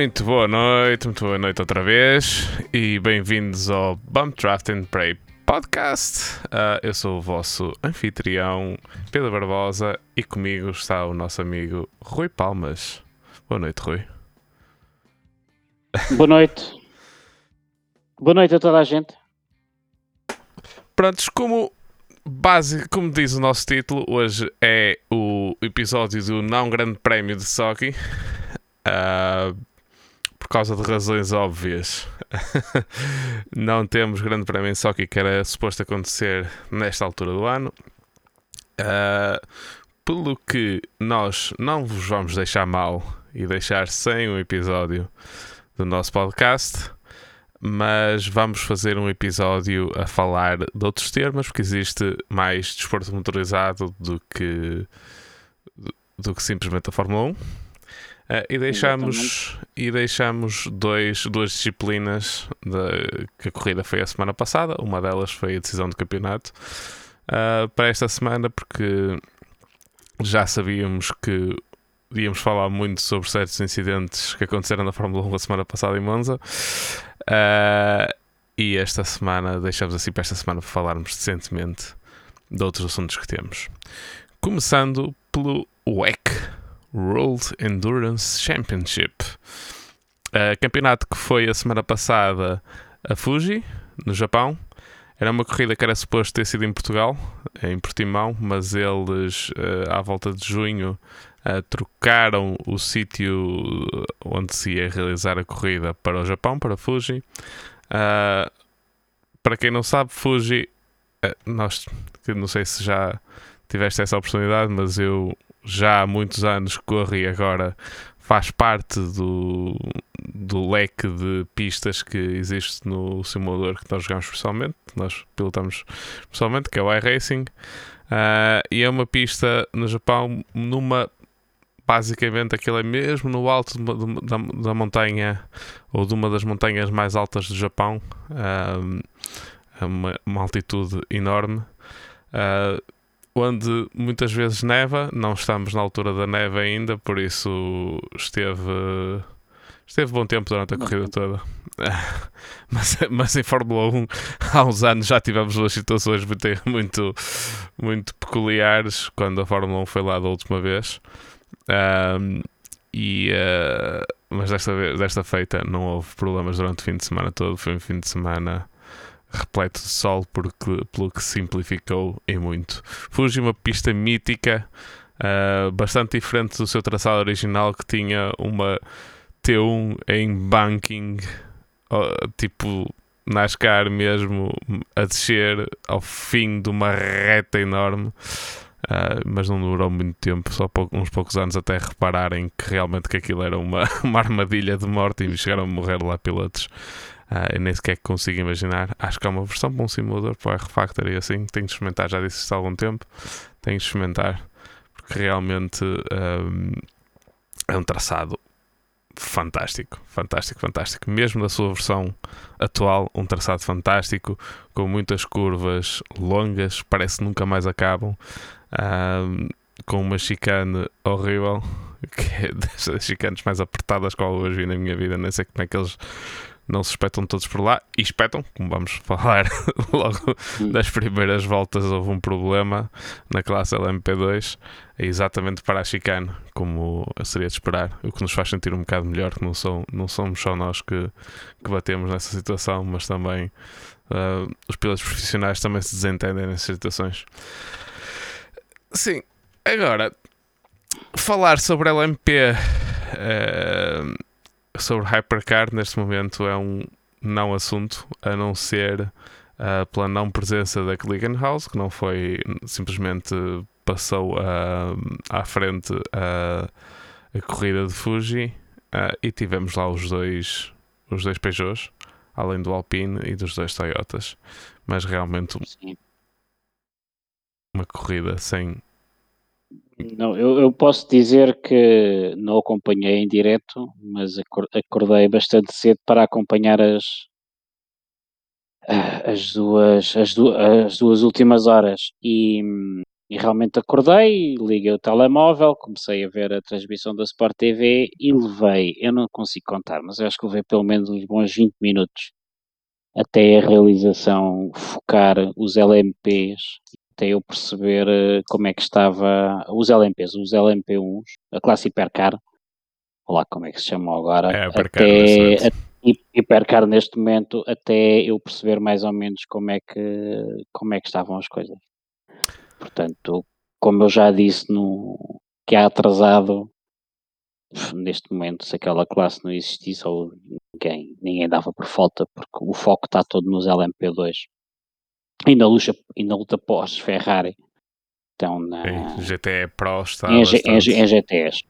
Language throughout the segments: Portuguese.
Muito boa noite, muito boa noite outra vez e bem-vindos ao Bump Draft and Pray Podcast. Uh, eu sou o vosso anfitrião Pedro Barbosa e comigo está o nosso amigo Rui Palmas. Boa noite, Rui. Boa noite. Boa noite a toda a gente. Prontos, como base, como diz o nosso título, hoje é o episódio do não grande prémio de Sochi. Uh, por causa de razões óbvias, não temos grande prémio em Sochi que era suposto acontecer nesta altura do ano. Uh, pelo que nós não vos vamos deixar mal e deixar sem um episódio do nosso podcast, mas vamos fazer um episódio a falar de outros termos, porque existe mais desporto motorizado do que, do que simplesmente a Fórmula 1. Uh, e deixamos, e deixamos dois, duas disciplinas de, que a corrida foi a semana passada. Uma delas foi a decisão do campeonato uh, para esta semana, porque já sabíamos que íamos falar muito sobre certos incidentes que aconteceram na Fórmula 1 a semana passada em Monza. Uh, e esta semana, deixamos assim para esta semana para falarmos decentemente de outros assuntos que temos. Começando pelo WEC World Endurance Championship. Uh, campeonato que foi a semana passada a Fuji, no Japão. Era uma corrida que era suposto ter sido em Portugal, em Portimão, mas eles, uh, à volta de junho, uh, trocaram o sítio onde se ia realizar a corrida para o Japão, para Fuji. Para quem não sabe, Fuji, nós, não sei se já tiveste essa oportunidade, mas eu já há muitos anos corro e agora faz parte do, do leque de pistas que existe no simulador que nós jogamos pessoalmente, nós pilotamos pessoalmente, que é o iRacing. Uh, e é uma pista no Japão, numa basicamente aquilo é mesmo no alto da, da, montanha ou de uma das montanhas mais altas do Japão, uh, uma, uma altitude enorme. Uh, onde muitas vezes neva, não estamos na altura da neve ainda, por isso esteve esteve bom tempo durante a corrida toda. mas, mas em Fórmula 1 há uns anos já tivemos duas situações muito, muito, muito peculiares quando a Fórmula 1 foi lá da última vez. Um, e, uh, mas desta, vez, desta feita não houve problemas durante o fim de semana todo. Foi um fim de semana repleto de sol porque, pelo que simplificou em muito. Fuji uma pista mítica, uh, bastante diferente do seu traçado original que tinha uma T1 em banking, uh, tipo NASCAR mesmo, a descer ao fim de uma reta enorme. Uh, mas não durou muito tempo, só pouco, uns poucos anos até repararem que realmente que aquilo era uma, uma armadilha de morte e chegaram a morrer lá pilotos Uh, eu nem sequer consigo imaginar. Acho que é uma versão para um simulador para o R-Factor e assim. Tenho de experimentar, já disse isto há algum tempo. Tenho de experimentar porque realmente um, é um traçado fantástico, fantástico, fantástico. Mesmo na sua versão atual, um traçado fantástico, com muitas curvas longas, parece que nunca mais acabam, um, com uma chicane horrível, que é das chicanes mais apertadas que eu vi na minha vida. Nem sei como é que eles não se espetam todos por lá e espetam, como vamos falar logo das primeiras voltas, houve um problema na classe LMP2, é exatamente para a chicane, como seria de esperar, o que nos faz sentir um bocado melhor, que não, sou, não somos só nós que, que batemos nessa situação, mas também uh, os pilotos profissionais também se desentendem nessas situações. Sim, agora falar sobre LMP. Uh, sobre Hypercar neste momento é um não assunto, a não ser uh, pela não presença da House que não foi simplesmente passou uh, à frente a, a corrida de Fuji uh, e tivemos lá os dois os dois Peugeots, além do Alpine e dos dois Toyotas, mas realmente uma corrida sem não, eu, eu, posso dizer que não acompanhei em direto, mas acordei bastante cedo para acompanhar as, as, duas, as, duas, as duas últimas horas. E E realmente acordei, liguei o telemóvel, comecei a ver a transmissão da Sport TV e levei, eu não consigo contar, mas acho que levei pelo menos uns bons 20 minutos até a realização focar os LMPs, até eu perceber eh, como é que estava os LMPs, os LMP1s, a classe hipercar, lá como é que se chamam agora, é, hipercar, até, a, hipercar neste momento, até eu perceber mais ou menos como é que, como é que estavam as coisas. Portanto, como eu já disse no, que há atrasado, neste momento, se aquela classe não existisse, ou ninguém, ninguém dava por falta, porque o foco está todo nos LMP2 e na luta, e na luta pós-Ferrari. Então, na, GTE Pro está em, bastante... em, em GTEs.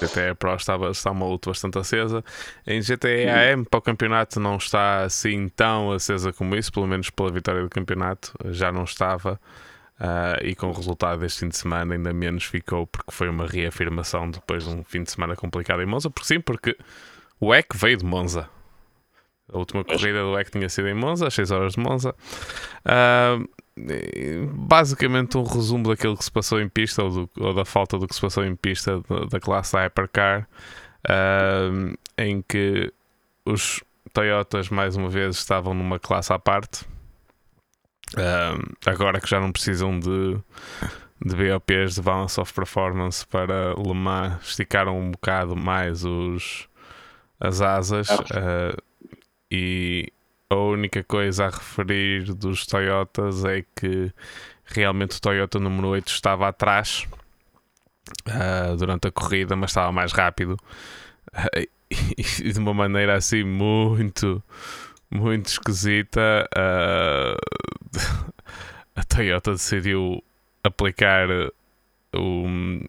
GTE Pro estava, está uma luta bastante acesa. Em GTE AM, para o campeonato, não está assim tão acesa como isso, pelo menos pela vitória do campeonato, já não estava. Uh, e com o resultado deste fim de semana ainda menos ficou, porque foi uma reafirmação depois de um fim de semana complicado em Monza. Porque sim, porque o EC veio de Monza. A última corrida do EC tinha sido em Monza, às 6 horas de Monza. Uh, basicamente um resumo daquilo que se passou em pista ou, do, ou da falta do que se passou em pista da, da classe Hypercar, uh, em que os Toyotas mais uma vez estavam numa classe à parte agora que já não precisam de, de BOPs de Balance of Performance para Le Mans, esticaram um bocado mais os, as asas. Uh, e a única coisa a referir dos Toyotas é que realmente o Toyota número 8 estava atrás uh, durante a corrida, mas estava mais rápido. Uh, e de uma maneira assim muito muito esquisita. Uh, a Toyota decidiu aplicar um,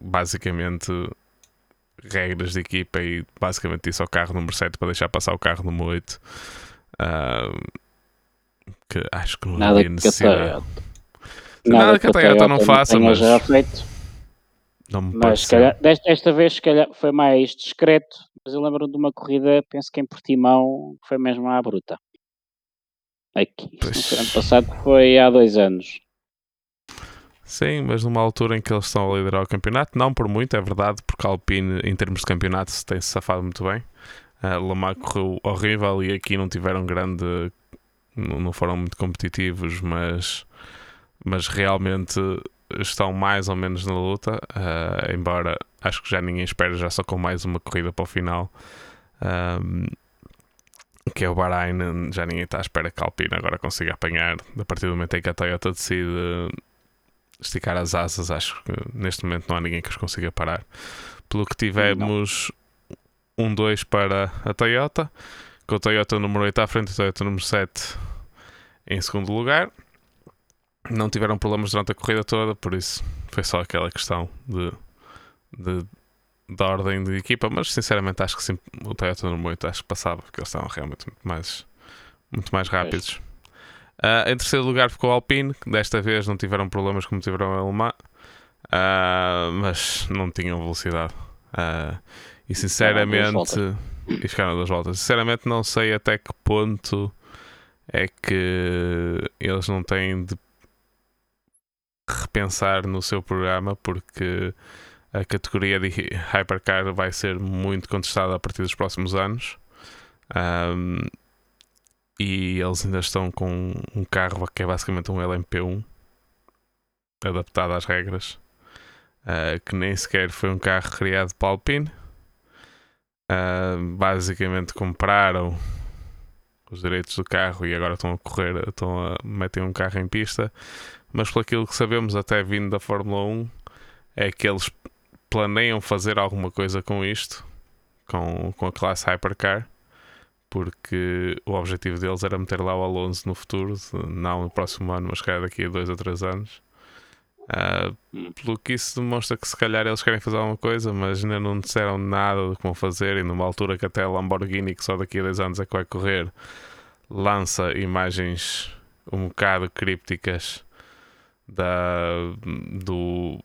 basicamente regras de equipa e basicamente isso ao carro número 7 para deixar passar o carro número 8. Uh, que acho que não Nada havia necessidade. Que Nada, Nada que a Toyota, não faça, mas. Já feito. Não me mas calhar, desta, desta vez calhar, foi mais discreto mas eu lembro de uma corrida, penso que em Portimão, foi mesmo à bruta. Aqui, ano passado, foi há dois anos. Sim, mas numa altura em que eles estão a liderar o campeonato, não por muito, é verdade, porque a Alpine, em termos de campeonato, se tem-se safado muito bem. A Lamar correu horrível e aqui não tiveram grande. não foram muito competitivos, mas, mas realmente estão mais ou menos na luta, uh, embora acho que já ninguém espera, já só com mais uma corrida para o final. Um, que é o Bahrein, já ninguém está à espera que a Alpine agora consiga apanhar. A partir do momento em que a Toyota decide esticar as asas, acho que neste momento não há ninguém que os consiga parar. Pelo que tivemos não. um 2 para a Toyota, com a Toyota número 8 à frente e a Toyota número 7 em segundo lugar não tiveram problemas durante a corrida toda, por isso foi só aquela questão de, de da ordem de equipa, mas sinceramente acho que sim, o Toyota número 8 acho que passava, porque eles estavam realmente muito mais, muito mais rápidos. Uh, em terceiro lugar ficou o Alpine, que desta vez não tiveram problemas como tiveram a Alemã, uh, mas não tinham velocidade. Uh, e sinceramente, e ficaram duas voltas. Sinceramente, não sei até que ponto é que eles não têm de repensar no seu programa porque a categoria de Hypercar vai ser muito contestada a partir dos próximos anos. Um, e eles ainda estão com um carro que é basicamente um LMP1 adaptado às regras, uh, que nem sequer foi um carro criado para Alpine. Uh, basicamente compraram os direitos do carro e agora estão a correr, estão a meter um carro em pista. Mas por aquilo que sabemos até vindo da Fórmula 1 é que eles planeiam fazer alguma coisa com isto, com, com a classe Hypercar, porque o objetivo deles era meter lá o Alonso no futuro, não no próximo ano, mas calhar daqui a dois ou três anos. Uh, pelo que isso demonstra que se calhar eles querem fazer alguma coisa, mas ainda não disseram nada do vão fazer. E numa altura que até a Lamborghini, que só daqui a dois anos é que vai correr, lança imagens um bocado crípticas da, do,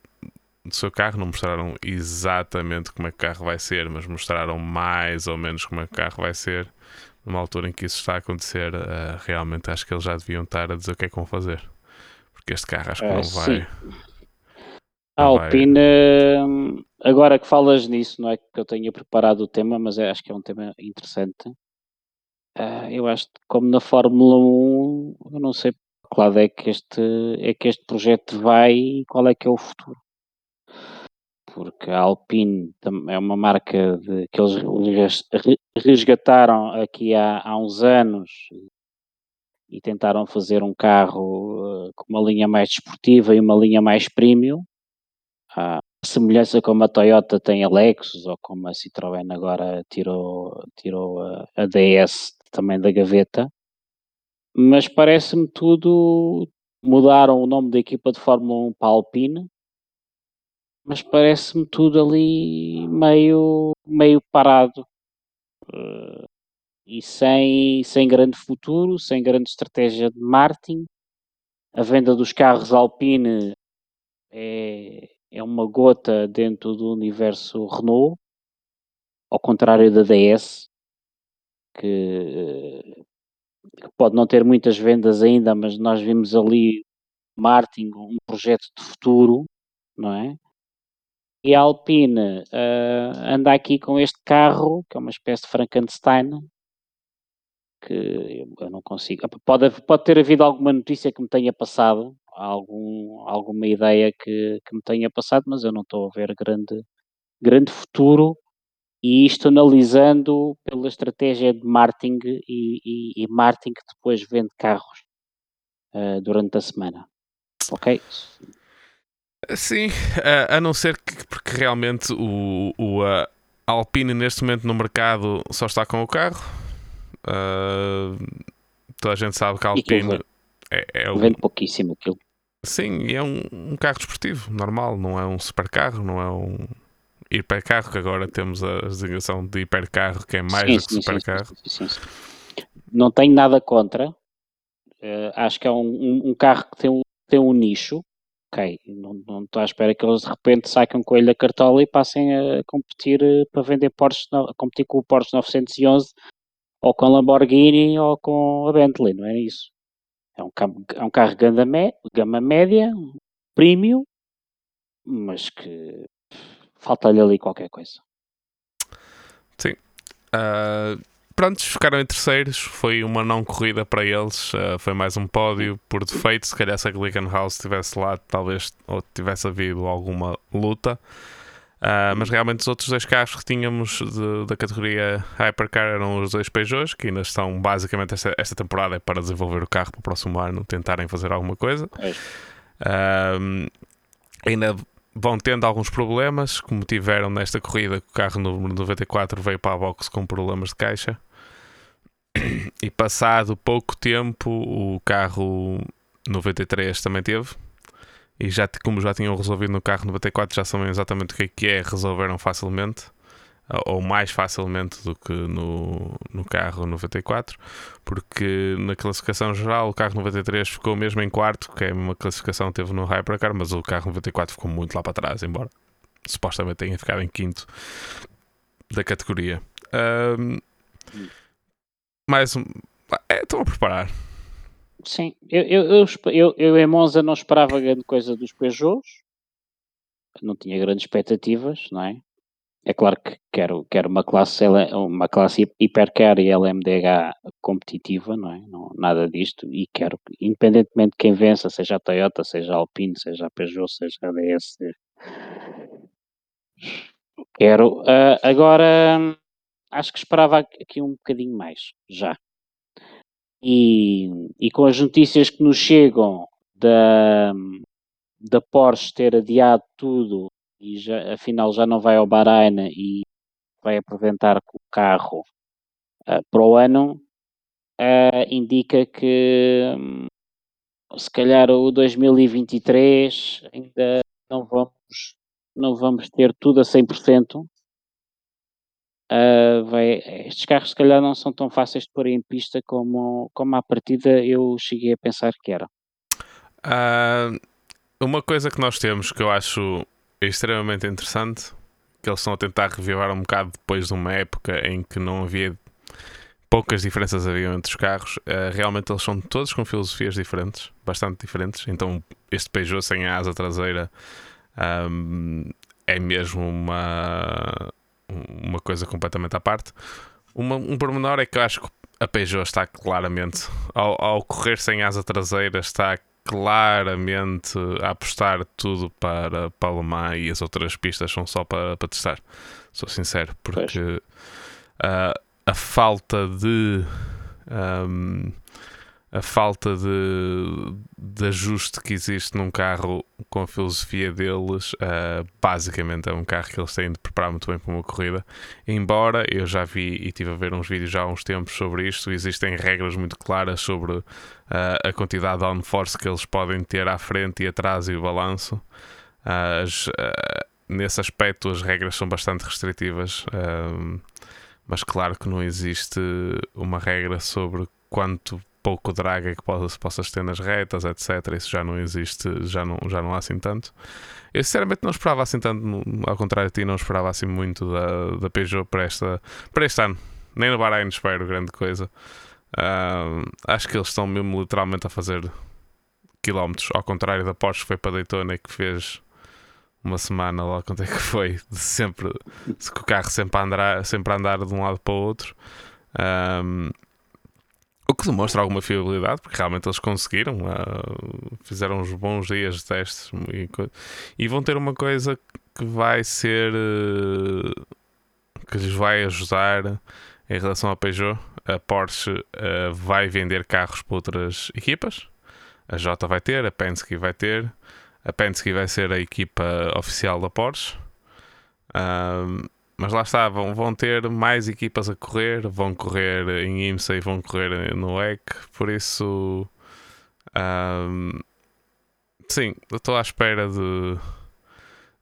do seu carro. Não mostraram exatamente como é que o carro vai ser, mas mostraram mais ou menos como é que o carro vai ser. Numa altura em que isso está a acontecer, uh, realmente acho que eles já deviam estar a dizer o que é que vão fazer. Porque este carro acho que não vai. A Alpine, hum, agora que falas nisso, não é que eu tenha preparado o tema, mas é, acho que é um tema interessante. Uh, eu acho que como na Fórmula 1, eu não sei que lado é que este, é que este projeto vai e qual é que é o futuro. Porque a Alpine é uma marca de, que eles resgataram aqui há, há uns anos e tentaram fazer um carro uh, com uma linha mais desportiva e uma linha mais premium. A semelhança como a Toyota tem a Lexus ou como a Citroën agora tirou, tirou a, a DS também da gaveta. Mas parece-me tudo. Mudaram o nome da equipa de Fórmula 1 para Alpine, mas parece-me tudo ali meio, meio parado. Uh, e sem, sem grande futuro, sem grande estratégia de marketing. A venda dos carros Alpine é, é uma gota dentro do universo Renault, ao contrário da DS, que, que pode não ter muitas vendas ainda, mas nós vimos ali marketing, um projeto de futuro, não é? E a Alpine uh, anda aqui com este carro, que é uma espécie de Frankenstein, que eu não consigo. Pode, pode ter havido alguma notícia que me tenha passado, algum, alguma ideia que, que me tenha passado, mas eu não estou a ver grande, grande futuro. E isto analisando pela estratégia de marketing e, e, e marketing que depois vende carros uh, durante a semana. Ok? Sim, a não ser que porque realmente o, o a Alpine neste momento no mercado só está com o carro Uh, toda a gente sabe que a Alpine é, é um... Vende pouquíssimo aquilo. Sim, é um, um, carro desportivo, normal, não é um supercarro, não é um hipercarro, que agora temos a designação de hipercarro, que é mais sim, do que sim, supercarro. Sim, não tenho nada contra, uh, acho que é um, um, carro que tem um, tem um nicho, ok, não estou à espera que eles de repente saquem um coelho da cartola e passem a competir uh, para vender Porsche, a competir com o Porsche 911 ou com a Lamborghini ou com a Bentley, não é isso? É um, é um carro gama, gama média, premium, mas que falta-lhe ali qualquer coisa. Sim. Uh, prontos, ficaram em terceiros. Foi uma não corrida para eles. Uh, foi mais um pódio por defeito. Se calhar se a Glickenhaus estivesse lá, talvez ou tivesse havido alguma luta. Uh, mas realmente os outros dois carros que tínhamos de, da categoria Hypercar eram os dois Peugeots, que ainda estão basicamente esta, esta temporada é para desenvolver o carro para o próximo ano, tentarem fazer alguma coisa. Uh, ainda vão tendo alguns problemas, como tiveram nesta corrida, que o carro número 94 veio para a box com problemas de caixa. E passado pouco tempo, o carro 93 também teve e já, como já tinham resolvido no carro 94, já sabem exatamente o que é que é, resolveram facilmente, ou mais facilmente do que no, no carro 94, porque na classificação geral o carro 93 ficou mesmo em quarto, que é uma classificação que teve no Hypercar, mas o carro 94 ficou muito lá para trás, embora supostamente tenha ficado em quinto da categoria. Um, mais um. É, estão a preparar Sim, eu, eu, eu, eu, em Monza não esperava grande coisa dos Peugeots, não tinha grandes expectativas, não é? É claro que quero, quero uma classe uma classe hipercar e LMDH competitiva, não é? Não, nada disto, e quero, independentemente de quem vença, seja a Toyota, seja a Alpine, seja a Peugeot, seja a DS, quero. Uh, agora, acho que esperava aqui um bocadinho mais, já. E, e com as notícias que nos chegam da, da Porsche ter adiado tudo e já, afinal já não vai ao Bahrein e vai apresentar o carro uh, para o ano, uh, indica que um, se calhar o 2023 ainda não vamos, não vamos ter tudo a 100%, Uh, vai, estes carros se calhar não são tão fáceis de pôr em pista como, como à partida eu cheguei a pensar que era. Uh, uma coisa que nós temos que eu acho extremamente interessante, que eles estão a tentar revivar um bocado depois de uma época em que não havia poucas diferenças haviam entre os carros. Uh, realmente eles são todos com filosofias diferentes, bastante diferentes. Então este Peugeot sem asa traseira um, é mesmo uma, uma coisa completamente à parte. Uma, um pormenor é que eu acho que a Peugeot está claramente, ao, ao correr sem asa traseira, está claramente a apostar tudo para, Mans e as outras pistas são só para, para testar. Sou sincero, porque uh, a falta de. Um, a falta de, de ajuste que existe num carro com a filosofia deles, uh, basicamente é um carro que eles têm de preparar muito bem para uma corrida. Embora eu já vi e estive a ver uns vídeos já há uns tempos sobre isto, existem regras muito claras sobre uh, a quantidade de downforce que eles podem ter à frente e atrás e o balanço. As, uh, nesse aspecto, as regras são bastante restritivas. mas claro que não existe uma regra sobre quanto pouco drag é que possas, possas ter nas retas, etc. Isso já não existe, já não, já não há assim tanto. Eu sinceramente não esperava assim tanto, ao contrário de ti, não esperava assim muito da, da Peugeot para, esta, para este ano. Nem no Bahrein espero grande coisa. Uh, acho que eles estão mesmo literalmente a fazer quilómetros, ao contrário da Porsche que foi para Daytona e que fez uma semana lá quanto é que foi, de sempre com o carro sempre a andar, sempre a andar de um lado para o outro. Um, o que demonstra alguma fiabilidade, porque realmente eles conseguiram, uh, fizeram uns bons dias de testes e, e, vão ter uma coisa que vai ser uh, que lhes vai ajudar em relação à Peugeot. A Porsche uh, vai vender carros para outras equipas, a Jota vai ter, a Penske vai ter, a Penske vai ser a equipa oficial da Porsche. Mas lá está, vão, vão ter mais equipas a correr, vão correr em IMSA e vão correr no EC, por isso. Um, sim, estou à espera de,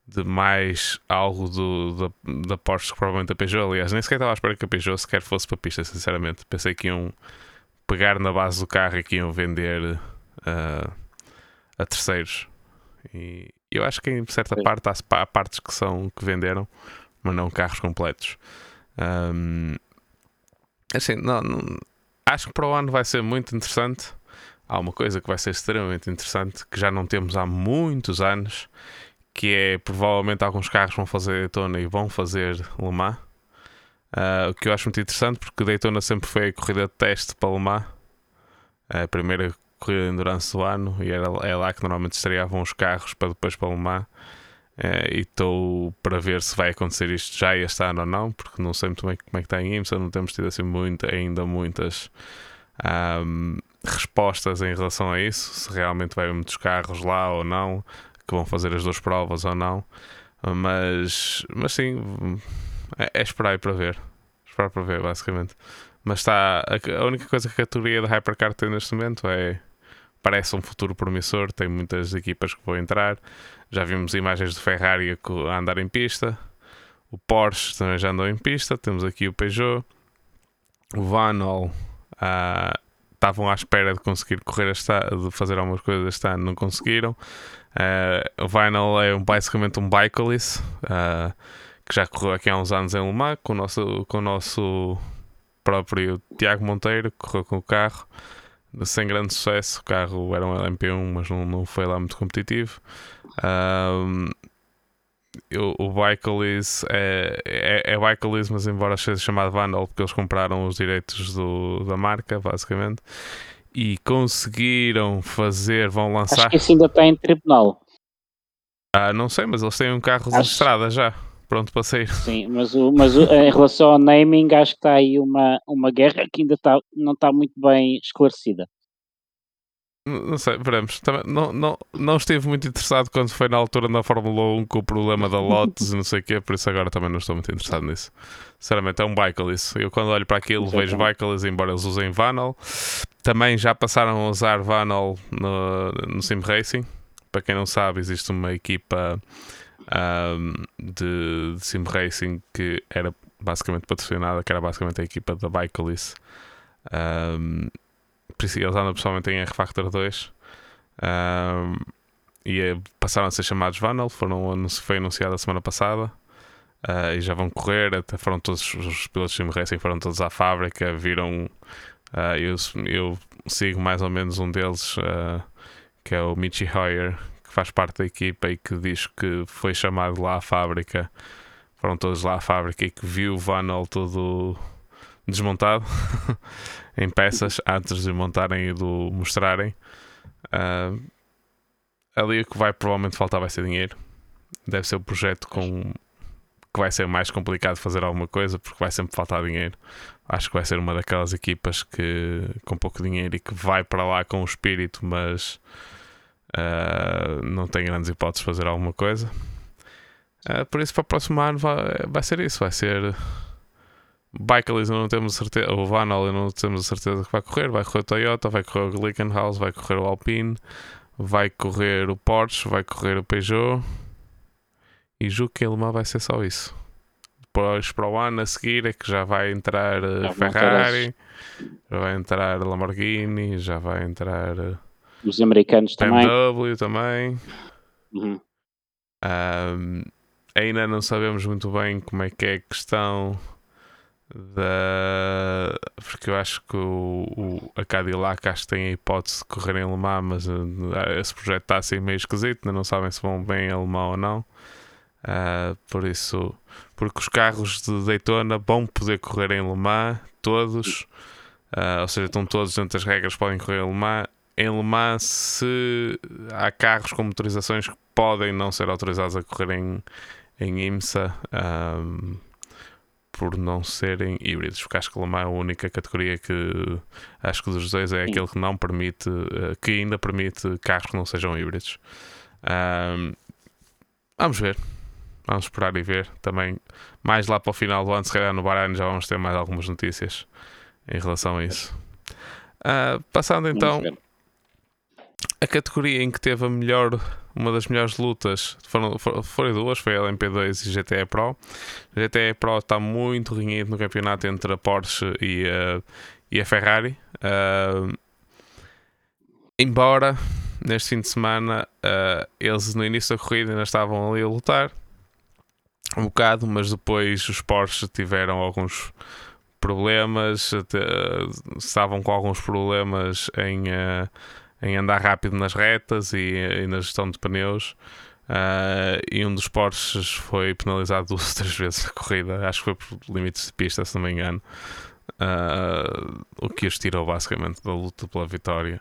de mais algo do, da, da Porsche que provavelmente a Peugeot. Aliás, nem sequer estava à espera que a Peugeot sequer fosse para a pista, sinceramente. Pensei que iam pegar na base do carro e que iam vender uh, a terceiros. E eu acho que em certa parte há, há partes que são que venderam mas não carros completos. Um, assim, não, não, acho que para o ano vai ser muito interessante. Há uma coisa que vai ser extremamente interessante que já não temos há muitos anos, que é provavelmente alguns carros vão fazer Daytona e vão fazer Le Mans. Uh, o que eu acho muito interessante porque Daytona sempre foi a corrida de teste para Le Mans, a primeira corrida de endurance do ano, e era, é lá que normalmente estreavam os carros para depois para Le Mans. Uh, e estou para ver se vai acontecer isto já este ano ou não, porque não sei muito bem como é que está em IMSA, não temos tido assim muito, ainda muitas um, respostas em relação a isso, se realmente vai muitos carros lá ou não, que vão fazer as duas provas ou não, mas, mas sim, é, é esperar para ver, esperar para ver basicamente. Mas está, a, a única coisa que a categoria da Hypercar tem neste momento é parece um futuro promissor, tem muitas equipas que vão entrar. Já vimos imagens de Ferrari a andar em pista. O Porsche também já andou em pista. Temos aqui o Peugeot. O Vanol uh, estavam à espera de conseguir correr esta, de fazer algumas coisas este ano, não conseguiram. Uh, o Vinyl é basicamente um bicyclist uh, que já correu aqui há uns anos em Le Mans com o nosso, com o nosso próprio Tiago Monteiro, que correu com o carro sem grande sucesso. O carro era um LMP1, mas não, não foi lá muito competitivo. Um, o Bicolis é, é, é Bicolis, mas embora seja chamado Vandal, porque eles compraram os direitos do, da marca, basicamente, e conseguiram fazer, vão lançar. Acho que isso ainda está em tribunal. Ah, não sei, mas eles têm um carro Acho... de estrada já pronto para sair. Sim, mas, o, mas o, em relação ao naming, acho que está aí uma, uma guerra que ainda está, não está muito bem esclarecida. Não sei, veremos. Também não, não, não estive muito interessado quando foi na altura na Fórmula 1 com o problema da Lotus e não sei o quê, por isso agora também não estou muito interessado nisso. Sinceramente, é um Bicolis. Eu quando olho para aquilo vejo Bicolis, embora eles usem Vanol. Também já passaram a usar Vanol no, no Sim Racing. Para quem não sabe, existe uma equipa um, de, de, sim racing que era basicamente patrocinada, que era basicamente a equipa da Bicolis. Um, eles andam pessoalmente em R-Factor 2 um, e é, passaram a ser chamados Vanel, foram, foi anunciado a semana passada. uh, e já vão correr. Até foram todos os pilotos de Sim Racing foram todos à fábrica, viram. Uh, eu, eu sigo mais ou menos um deles, uh, que é o Michi Hoyer, que faz parte da equipa e que diz que foi chamado lá à fábrica. Foram todos lá à fábrica e que viu o Vanel todo desmontado em peças antes de montarem e de mostrarem. Uh, ali o que vai provavelmente faltar vai ser dinheiro. Deve ser o um projeto com que vai ser mais complicado fazer alguma coisa porque vai sempre faltar dinheiro. Acho que vai ser uma daquelas equipas que com pouco dinheiro e que vai para lá com o espírito, mas uh, não tem grandes hipóteses de fazer alguma coisa. Uh, por isso, para o próximo ano vai, vai ser isso. Vai ser Bikelis não temos certeza, o Vanal não temos a certeza que vai correr, vai correr o Toyota, vai correr o Glickenhaus, vai correr o Alpine, vai correr o Porsche, vai correr o Peugeot e julgo que ele vai ser só isso. Depois para o ano a seguir é que já vai entrar uh, Ferrari, já vai entrar Lamborghini, já vai entrar uh, os americanos BMW também. Uhum. Um, ainda não sabemos muito bem como é que é a questão da porque eu acho que o, o, a Cadillac acho que tem a hipótese de correr em alemão, mas uh, esse projeto está assim meio esquisito, ainda não sabem se vão bem em alemão ou não. Uh, por isso, porque os carros de Daytona vão poder correr em Le Mans, todos, uh, ou seja, estão todos dentro das regras, podem correr em Le Mans. Em Le Mans, se há carros com motorizações que podem não ser autorizados a correr em, em IMSA. Um, por não serem híbridos, porque acho que Le Mans é a única categoria que acho que dos dois é aquele que não permite, eh, que ainda permite carros que não sejam híbridos. Um, vamos ver, vamos esperar e ver. Também mais lá para o final do ano, se calhar no Bahrein já vamos ter mais algumas notícias em relação a isso. Uh, passando então a categoria em que teve a melhor, uma das melhores lutas foram, foram duas, foi a LMP2 e GTE Pro. A GTE Pro está muito renhido no campeonato entre a Porsche e a, e a Ferrari. Uh, embora neste fim de semana uh, eles no início da corrida ainda estavam ali a lutar um bocado, mas depois os Porsche tiveram alguns problemas, estavam com alguns problemas em uh, em andar rápido nas retas e, e na gestão de pneus. Uh, e um dos Porsches foi penalizado duas três vezes na corrida, acho que foi por limites de pista, se não me engano. Uh, o que os tirou basicamente da luta pela vitória.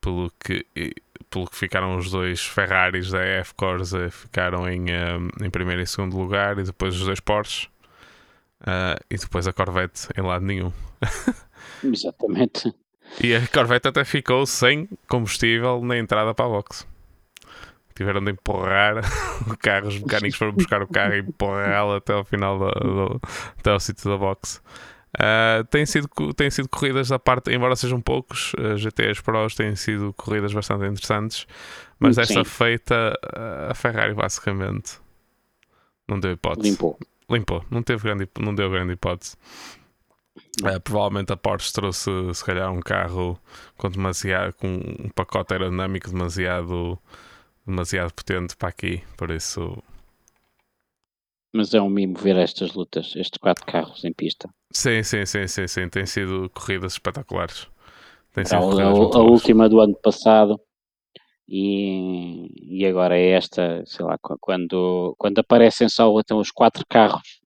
Pelo que, pelo que ficaram os dois Ferraris da F-Corsa ficaram em, um, em primeiro e segundo lugar, e depois os dois Porsche, uh, e depois a Corvette em lado nenhum. Exatamente. E a Corvette até ficou sem combustível na entrada para a box. Tiveram de empurrar o carro, os mecânicos foram buscar o carro e empurrá-lo até ao final do, do, até ao sítio da box. Uh, tem, sido, tem sido corridas da parte, embora sejam poucos, uh, GTs Pros têm sido corridas bastante interessantes, mas desta feita uh, a Ferrari basicamente não deu hipótese. Limpou. Limpou, não, teve grande, não deu grande hipótese. É, provavelmente a Porsche trouxe se calhar um carro com demasiado com um pacote aerodinâmico demasiado demasiado potente para aqui, por isso mas é um mimo ver estas lutas, estes quatro carros em pista. Sim, sim, sim, sim, sim. Tem sido corridas espetaculares. Tem sido a, corridas a, a última do ano passado e, e agora é esta, sei lá, quando, quando aparecem só então, os quatro carros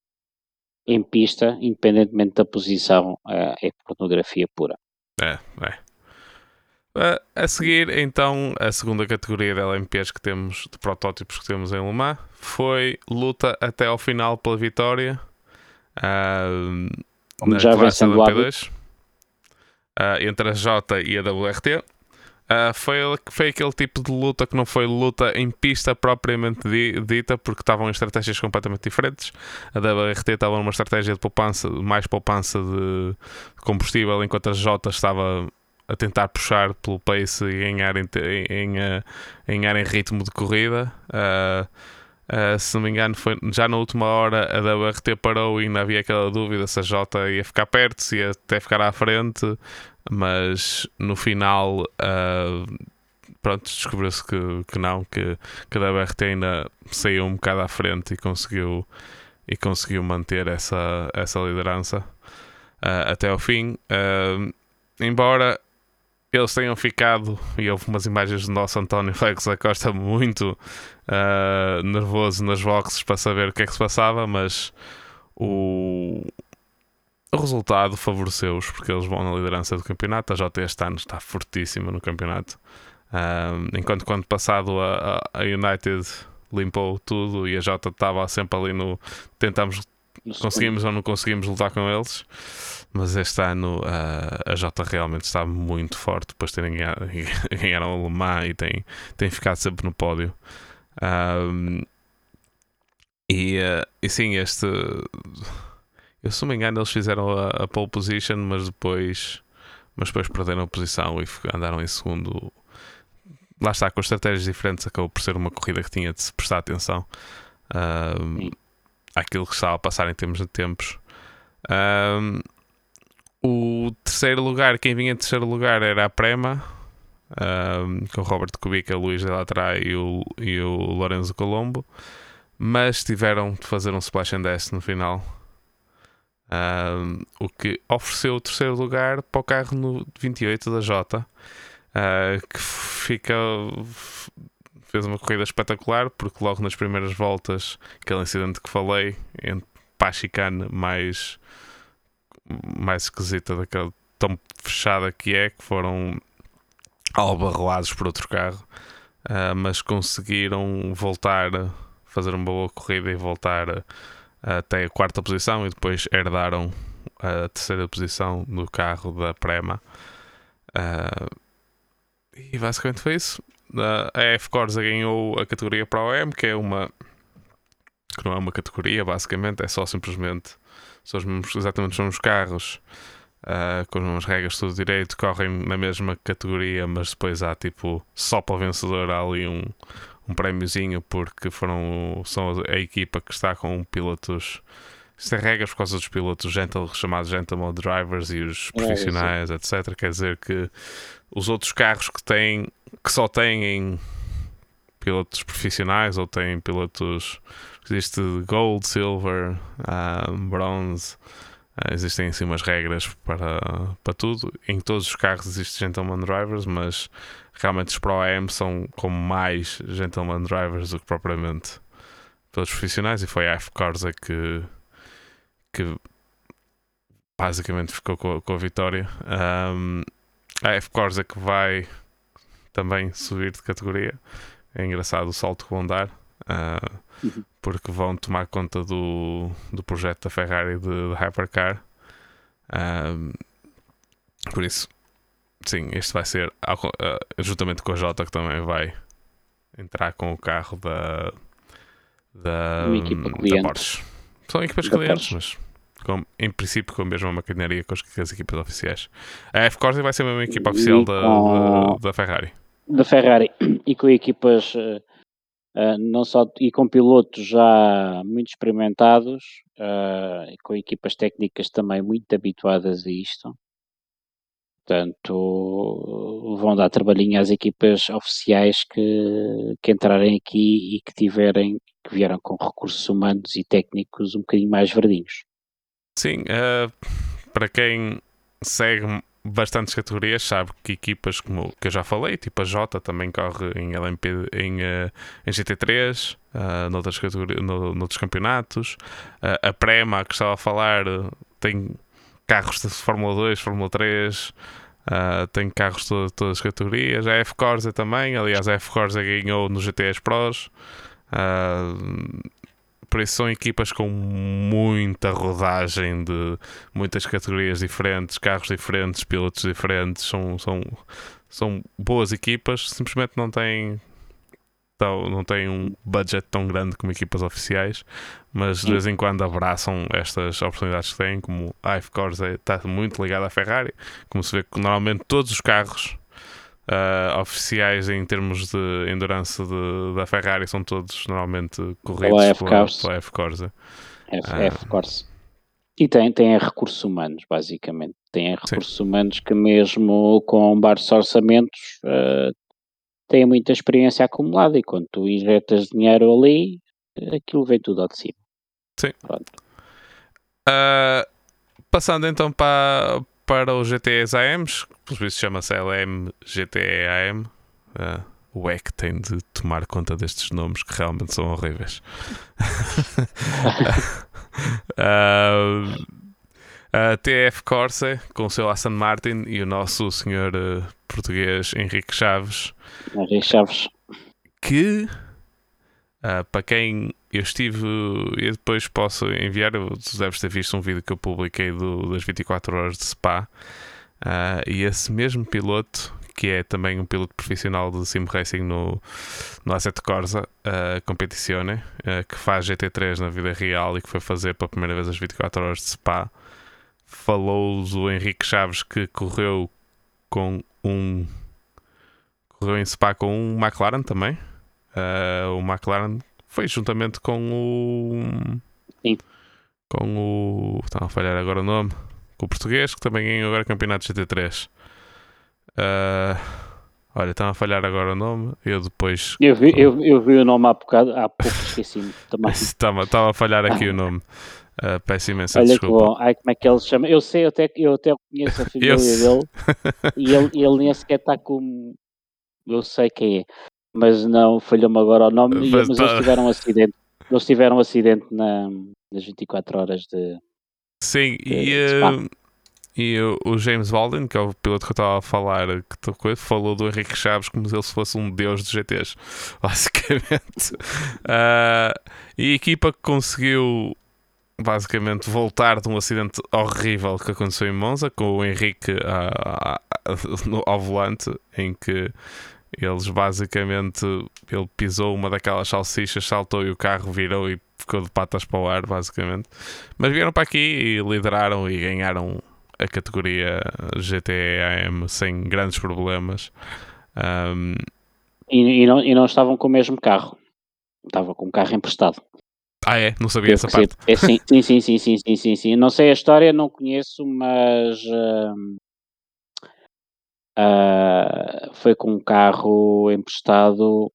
em pista, independentemente da posição, é, pornografia pura. É, é. Uh, a seguir, então, a segunda categoria de LMPs que temos, de protótipos que temos em Le Mans, foi luta até ao final pela vitória uh, na já classe LMP2 uh, entre a J e a WRT. Uh, foi, foi aquele tipo de luta que não foi luta em pista propriamente dita, porque estavam em estratégias completamente diferentes. A WRT estava numa estratégia de poupança, mais poupança de combustível, enquanto a J estava a tentar puxar pelo pace e ganhar em, em, em, ganhar em ritmo de corrida. Uh, uh, se não me engano, foi já na última hora a WRT parou e ainda havia aquela dúvida se a J ia ficar perto, se ia até ficar à frente mas no final uh, pronto, descobriu-se que, que não, que, que a WRT ainda saiu um bocado à frente e conseguiu e conseguiu manter essa, essa liderança uh, até ao fim. Uh, embora eles tenham ficado, e houve umas imagens do nosso António Félix da Costa muito uh, nervoso nas boxes para saber o que é que se passava, mas o, o resultado favoreceu-os porque eles vão na liderança do campeonato. A J este ano está fortíssima no campeonato. enquanto quando passado a, a United limpou tudo e a Jota estava sempre ali no. Tentamos, conseguimos ou não conseguimos lutar com eles, mas este ano uh, a Jota realmente está muito forte depois de terem ganhado, ganharam o Le Mans e tem, tem ficado sempre no pódio. Um, e, uh, e sim, este. Eu, se não me engano, eles fizeram a, a pole position, mas depois, mas depois perderam a posição e andaram em segundo lá está, com estratégias diferentes, acabou por ser uma corrida que tinha de se prestar atenção uh, àquilo que estava a passar em termos de tempos. Uh, o terceiro lugar, quem vinha em terceiro lugar era a Prema, uh, com o Robert Kubica, Luís de Latrai e o, e o Lorenzo Colombo, mas tiveram de fazer um splash and dash no final. O que ofereceu o terceiro lugar para o carro no 28 da Jota uh, que fica fez uma corrida espetacular porque logo nas primeiras voltas aquele incidente que falei para a chicane mais mais esquisita daquela tão fechada que é que foram albarroados por outro carro uh, mas conseguiram voltar fazer uma boa corrida e voltar até a quarta posição e depois herdaram a terceira posição no carro da Prema uh, e basicamente foi isso. A F Corsa ganhou a categoria Pro M, que é uma. que não é uma categoria, basicamente, é só simplesmente. São os mesmos, exatamente os mesmos carros, uh, com as mesmas regras, tudo direito, correm na mesma categoria, mas depois há tipo. só para o vencedor há ali um, um prémiozinho, porque foram, são a equipa que está com pilotos. Isto é regras por causa dos pilotos gentle, chamados gentleman drivers e os é, profissionais, é, etc. Quer dizer que os outros carros que têm que só têm pilotos profissionais ou têm pilotos existe gold, silver, um, bronze uh, existem assim umas regras para, para tudo em todos os carros existem gentleman drivers mas realmente os Pro AM são como mais gentleman drivers do que propriamente pelos profissionais e foi a F-Corsa que que basicamente ficou com a, com a vitória um, a F-Corsa que vai também subir de categoria. É engraçado o salto que vão dar, uh, uhum. porque vão tomar conta do, do projeto da Ferrari de, de Hypercar. Uh, por isso, sim, este vai ser, uh, juntamente com a Jota, que também vai entrar com o carro da, da, da Porsche. São equipas da clientes, Porsche. mas com, em princípio com a mesma maquinaria que as, equipas oficiais. A F-Corsa vai ser a mesma equipa oficial da, da, da, Ferrari. Da Ferrari e com equipas uh, uh, não só e com pilotos já muito experimentados com equipas técnicas também muito habituadas a isto. Portanto, vão dar trabalhinho às equipas oficiais que, que entrarem aqui e que tiverem, que vieram com recursos humanos e técnicos um bocadinho mais verdinhos. Sim, uh, para quem segue bastantes categorias, sabe que equipas como que eu já falei, tipo a Jota também corre em LMP em, uh, em GT3, uh, noutras categorias, no, noutros campeonatos. Uh, a Prema que estava a falar tem carros de Fórmula 2, Fórmula 3. Uh, tem carros de todas, as categorias. A F Corsa também, aliás, a F Corsa ganhou no GTS Pros. Uh, por isso são equipas com muita rodagem de muitas categorias diferentes, carros diferentes, pilotos diferentes. São, são, são boas equipas, simplesmente não têm não têm um budget tão grande como equipas oficiais, mas de vez em quando abraçam estas oportunidades que têm, como a F-Corsa está muito ligada à Ferrari, como se vê que normalmente todos os carros uh, oficiais em termos de endurance de, da Ferrari são todos normalmente corridos pela, F-Corsa. F, F-Corsa. E tem, tem recursos humanos, basicamente. Tem recursos sim. humanos que mesmo com baixos orçamentos uh, têm muita experiência acumulada e quando tu injetas dinheiro ali, aquilo vem tudo ao de cima. Sim. Uh, passando então para, para os GTEs AMs, por isso chama-se LM GTE AM. Uh, o EC tem de tomar conta destes nomes que realmente são horríveis. uh, a TF Corsa com o seu Aston Martin e o nosso senhor uh, português Henrique Chaves. Henrique Chaves. Que, uh, para quem eu estive, e depois posso enviar, tu deves ter visto um vídeo que eu publiquei do, das 24 horas de Spa. Uh, e esse mesmo piloto, que é também um piloto profissional de sim racing no, no Assetto Corsa uh, Competizione, que faz GT3 na vida real e que foi fazer pela primeira vez as 24 horas de Spa, falou o Henrique Chaves que correu com um correu em Spa com um McLaren também. Uh, o McLaren foi juntamente com o Sim. com o está a falhar agora o nome com o português que também ganhou agora campeonato GT3. Uh, olha, estão a falhar agora o nome. Eu depois. Eu vi, eu, eu vi o nome há, bocado, há pouco, esqueci-me. Estava a falhar aqui o nome. Uh, peço imensa Olha desculpa. que bom. Ai, como é que ele se chama? Eu sei, eu até, eu até conheço a família dele e ele, ele nem sequer está com. Eu sei quem é, mas não falhou-me agora o nome. E, Mas mas tá- eles tiveram um acidente. Eles tiveram um acidente na, nas 24 horas de. Sim, e, Eh, Spa. uh, e o, o James Walden, que é o piloto que eu estava a falar, que falou do Henrique Chaves como se ele fosse um deus de GTs, basicamente. Uh, e a equipa que conseguiu basicamente voltar de um acidente horrível que aconteceu em Monza com o Henrique ah, ah, no- ao volante, em que eles basicamente ele pisou uma daquelas salsichas, saltou e o carro virou e ficou de patas para o ar, basicamente. Mas vieram para aqui e lideraram e ganharam a categoria GT AM sem grandes problemas. Um, E, e não, e não estavam com o mesmo carro. Estava com um carro emprestado. Ah, é? Não sabia essa parte. é, sim, sim, sim, sim, sim, sim, sim, sim. Não sei a história, não conheço, mas hum, ah, foi com um carro emprestado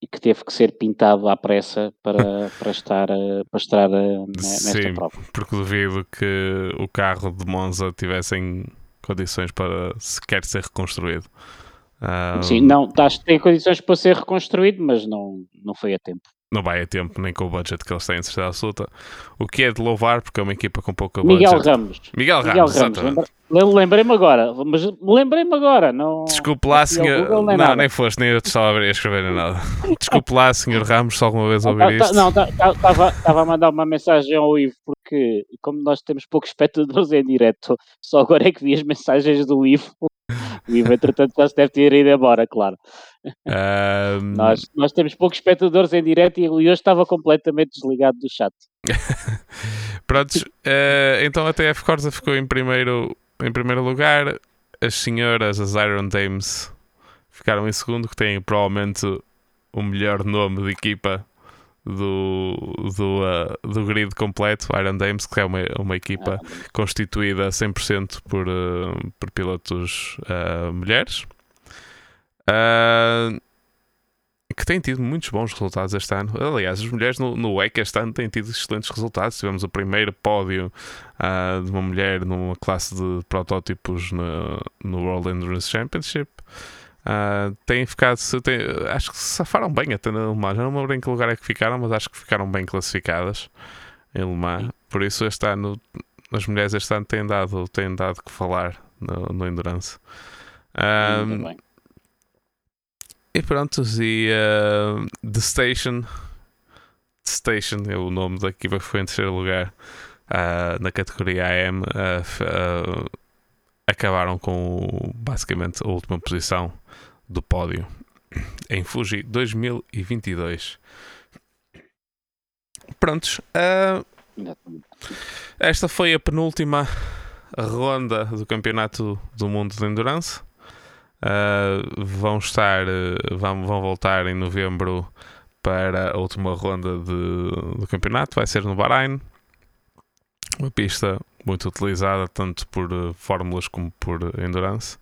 e que teve que ser pintado à pressa para, para estar, ah, para estar ne- nesta Sim. prova. Porque duvido que o carro de Monza tivesse em condições para sequer ser reconstruído. Sim, não, tá- tem condições para ser reconstruído, mas não, não foi a tempo. Não vai a tempo, nem com o budget que eles têm, de certeza absoluta. O que é de louvar, porque é uma equipa com pouco Miguel budget. Ramos. Miguel Miguel Ramos, Ramos, exatamente. lembrei-me agora, mas lembrei-me agora, não. Desculpe lá, senhor. Google, nem não, nada. nem foste, nem eu te estava a abrir a escrever nem nada. Desculpe lá, senhor Ramos, se alguma vez Tá- ouvir tá- isto. não, estava a mandar uma mensagem ao Ivo, porque como nós temos poucos espectadores em direto, só agora é que vi as mensagens do Ivo. O Ivo, entretanto, já se deve ter ido embora, claro. Ahm, Nós, nós temos poucos espectadores em direto e hoje estava completamente desligado do chat. Prontos, eh, então a TF Corsa ficou em primeiro, em primeiro lugar. As senhoras, as Iron Dames, ficaram em segundo, que têm provavelmente o melhor nome de equipa do, do, ah, do grid completo. Iron Dames, que é uma, uma equipa constituída 100% por, ah, por pilotos ah, mulheres. Ah, que têm tido muitos bons resultados este ano. Aliás, as mulheres no, no WEC este ano têm tido excelentes resultados. Tivemos o primeiro pódio ah, de uma mulher numa classe de protótipos no, no World Endurance Championship. Ah, têm ficado, têm- acho que se safaram bem até na Le Mans. Já não me lembro em que lugar é que ficaram, mas acho que ficaram bem classificadas em Le Mans. Por isso, este ano, as mulheres este ano têm dado, têm dado que falar no, no Endurance. Bem. E pronto, e uh, The Station The Station é o nome da equipa que foi em terceiro lugar uh, na categoria AM uh, f- uh, acabaram com basicamente a última posição do pódio em Fuji 2022 Prontos, esta foi a penúltima ronda do Campeonato do Mundo de Endurance. Uh, vão estar, uh, vão, vão voltar em novembro para a última ronda de- do campeonato. Vai ser no Bahrein, uma pista muito utilizada tanto por uh, fórmulas como por endurance.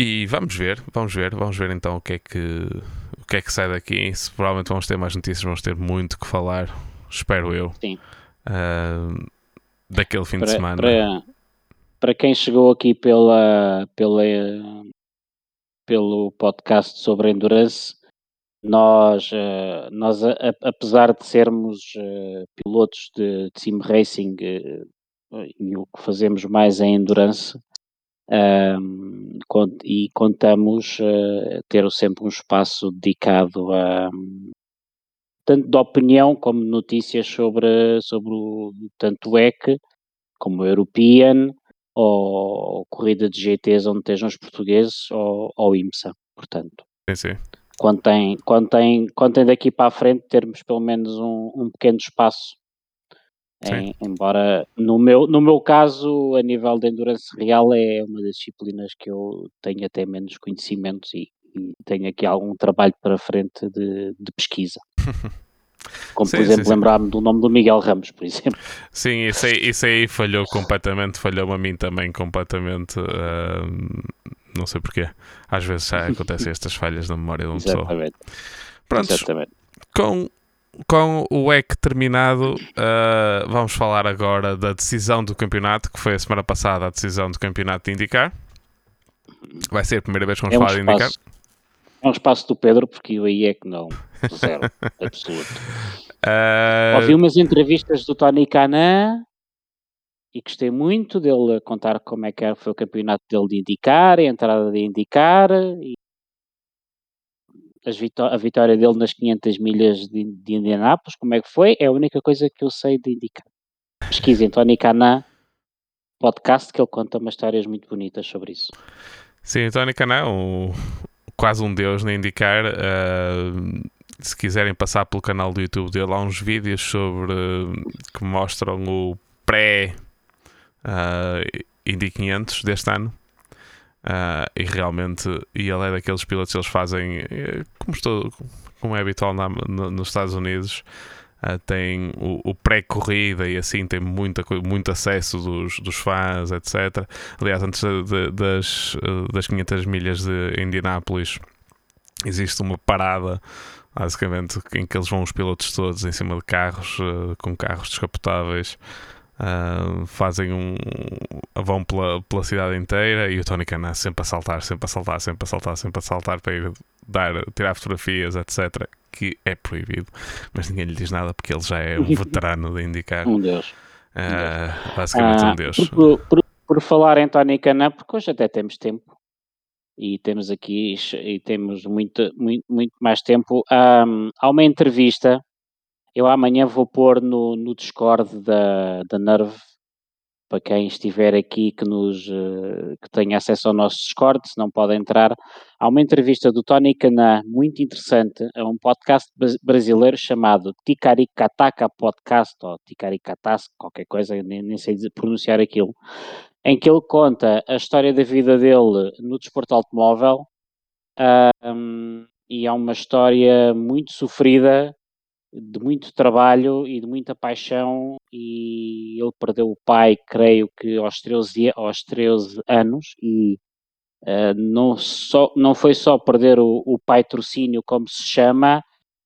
E vamos ver, vamos ver, vamos ver então o que é que o que é que sai daqui. Se provavelmente vamos ter mais notícias, vamos ter muito que falar, espero eu. Sim. Daquele fim para, de semana. Para, para quem chegou aqui pela, pela, pelo podcast sobre endurance, nós, uh, nós a, apesar de sermos uh, pilotos de, de sim racing uh, e o que fazemos mais é endurance, um, e contamos ter sempre um espaço dedicado a tanto de opinião como notícias sobre, sobre o, tanto o EC como o European ou corrida de GTs onde estejam os portugueses ou, ou IMSA, portanto. Sim, sim. Quando tem, quando, tem, quando tem daqui para a frente termos pelo menos um, um pequeno espaço em, embora no meu, no meu caso, a nível de endurance real, é uma das disciplinas que eu tenho até menos conhecimentos e, e tenho aqui algum trabalho para frente de, de pesquisa. Como, sim, por exemplo, lembrar-me do nome do Miguel Ramos, por exemplo. Sim, isso aí, isso aí falhou completamente, falhou a mim também completamente. Uh, não sei porquê. Às vezes já acontecem estas falhas na memória de uma Exatamente. pessoa. Pronto, Exatamente. Com, com o EC terminado, uh, vamos falar agora da decisão do campeonato, que foi a semana passada a decisão do campeonato de indicar. Vai ser a primeira vez que vamos é um falar espaço, de indicar. É um espaço do Pedro, porque eu aí é que não. Zero, absoluto. Uh... Ouvi umas entrevistas do Tony Canan e gostei muito dele contar como é que foi o campeonato dele de indicar, a entrada de indicar e a vitória dele nas 500 milhas de, de Indianápolis, como é que foi, é a única coisa que eu sei de indicar. Pesquisem Tony Canan podcast que ele conta umas histórias muito bonitas sobre isso. Sim, Tony Canan, um, quase um deus na indicar. Uh, se quiserem passar pelo canal do YouTube dele, há uns vídeos sobre que mostram o pré uh, Indy 500 deste ano. Uh, e realmente, e ele é daqueles pilotos que eles fazem, eh, como, estou, como é habitual na, no, nos Estados Unidos, uh, tem o, o pré-corrida e assim tem muita, muito acesso dos, dos fãs, etc. Aliás, antes de, de, das, das 500 milhas de Indianápolis, existe uma parada basicamente em que eles vão os pilotos todos em cima de carros, uh, com carros descapotáveis, uh, fazem um. vão pela, pela cidade inteira e o Tony Canan sempre a saltar, sempre a saltar, sempre a saltar, sempre a saltar para ir dar, tirar fotografias, etc. Que é proibido, mas ninguém lhe diz nada porque ele já é um veterano de indicar. Um Deus. Uh, basicamente um Deus. Por, por, por falar em Tony Canan, porque hoje até temos tempo e temos aqui e temos muito, muito, muito mais tempo. Um, há uma entrevista, eu amanhã vou pôr no, no Discord da, da Nerve, para quem estiver aqui que nos eh, que tenha acesso ao nosso Discord, se não pode entrar, há uma entrevista do Tony Canan muito interessante, é um podcast brasileiro chamado Ticaricataca Podcast, ou Ticaricatas, qualquer coisa, nem, nem sei pronunciar aquilo, em que ele conta a história da vida dele no desporto automóvel um, e é uma história muito sofrida, de muito trabalho e de muita paixão e ele perdeu o pai, creio que aos 13, aos 13 anos e uh, não, só, não foi só perder o, o pai trocínio, como se chama,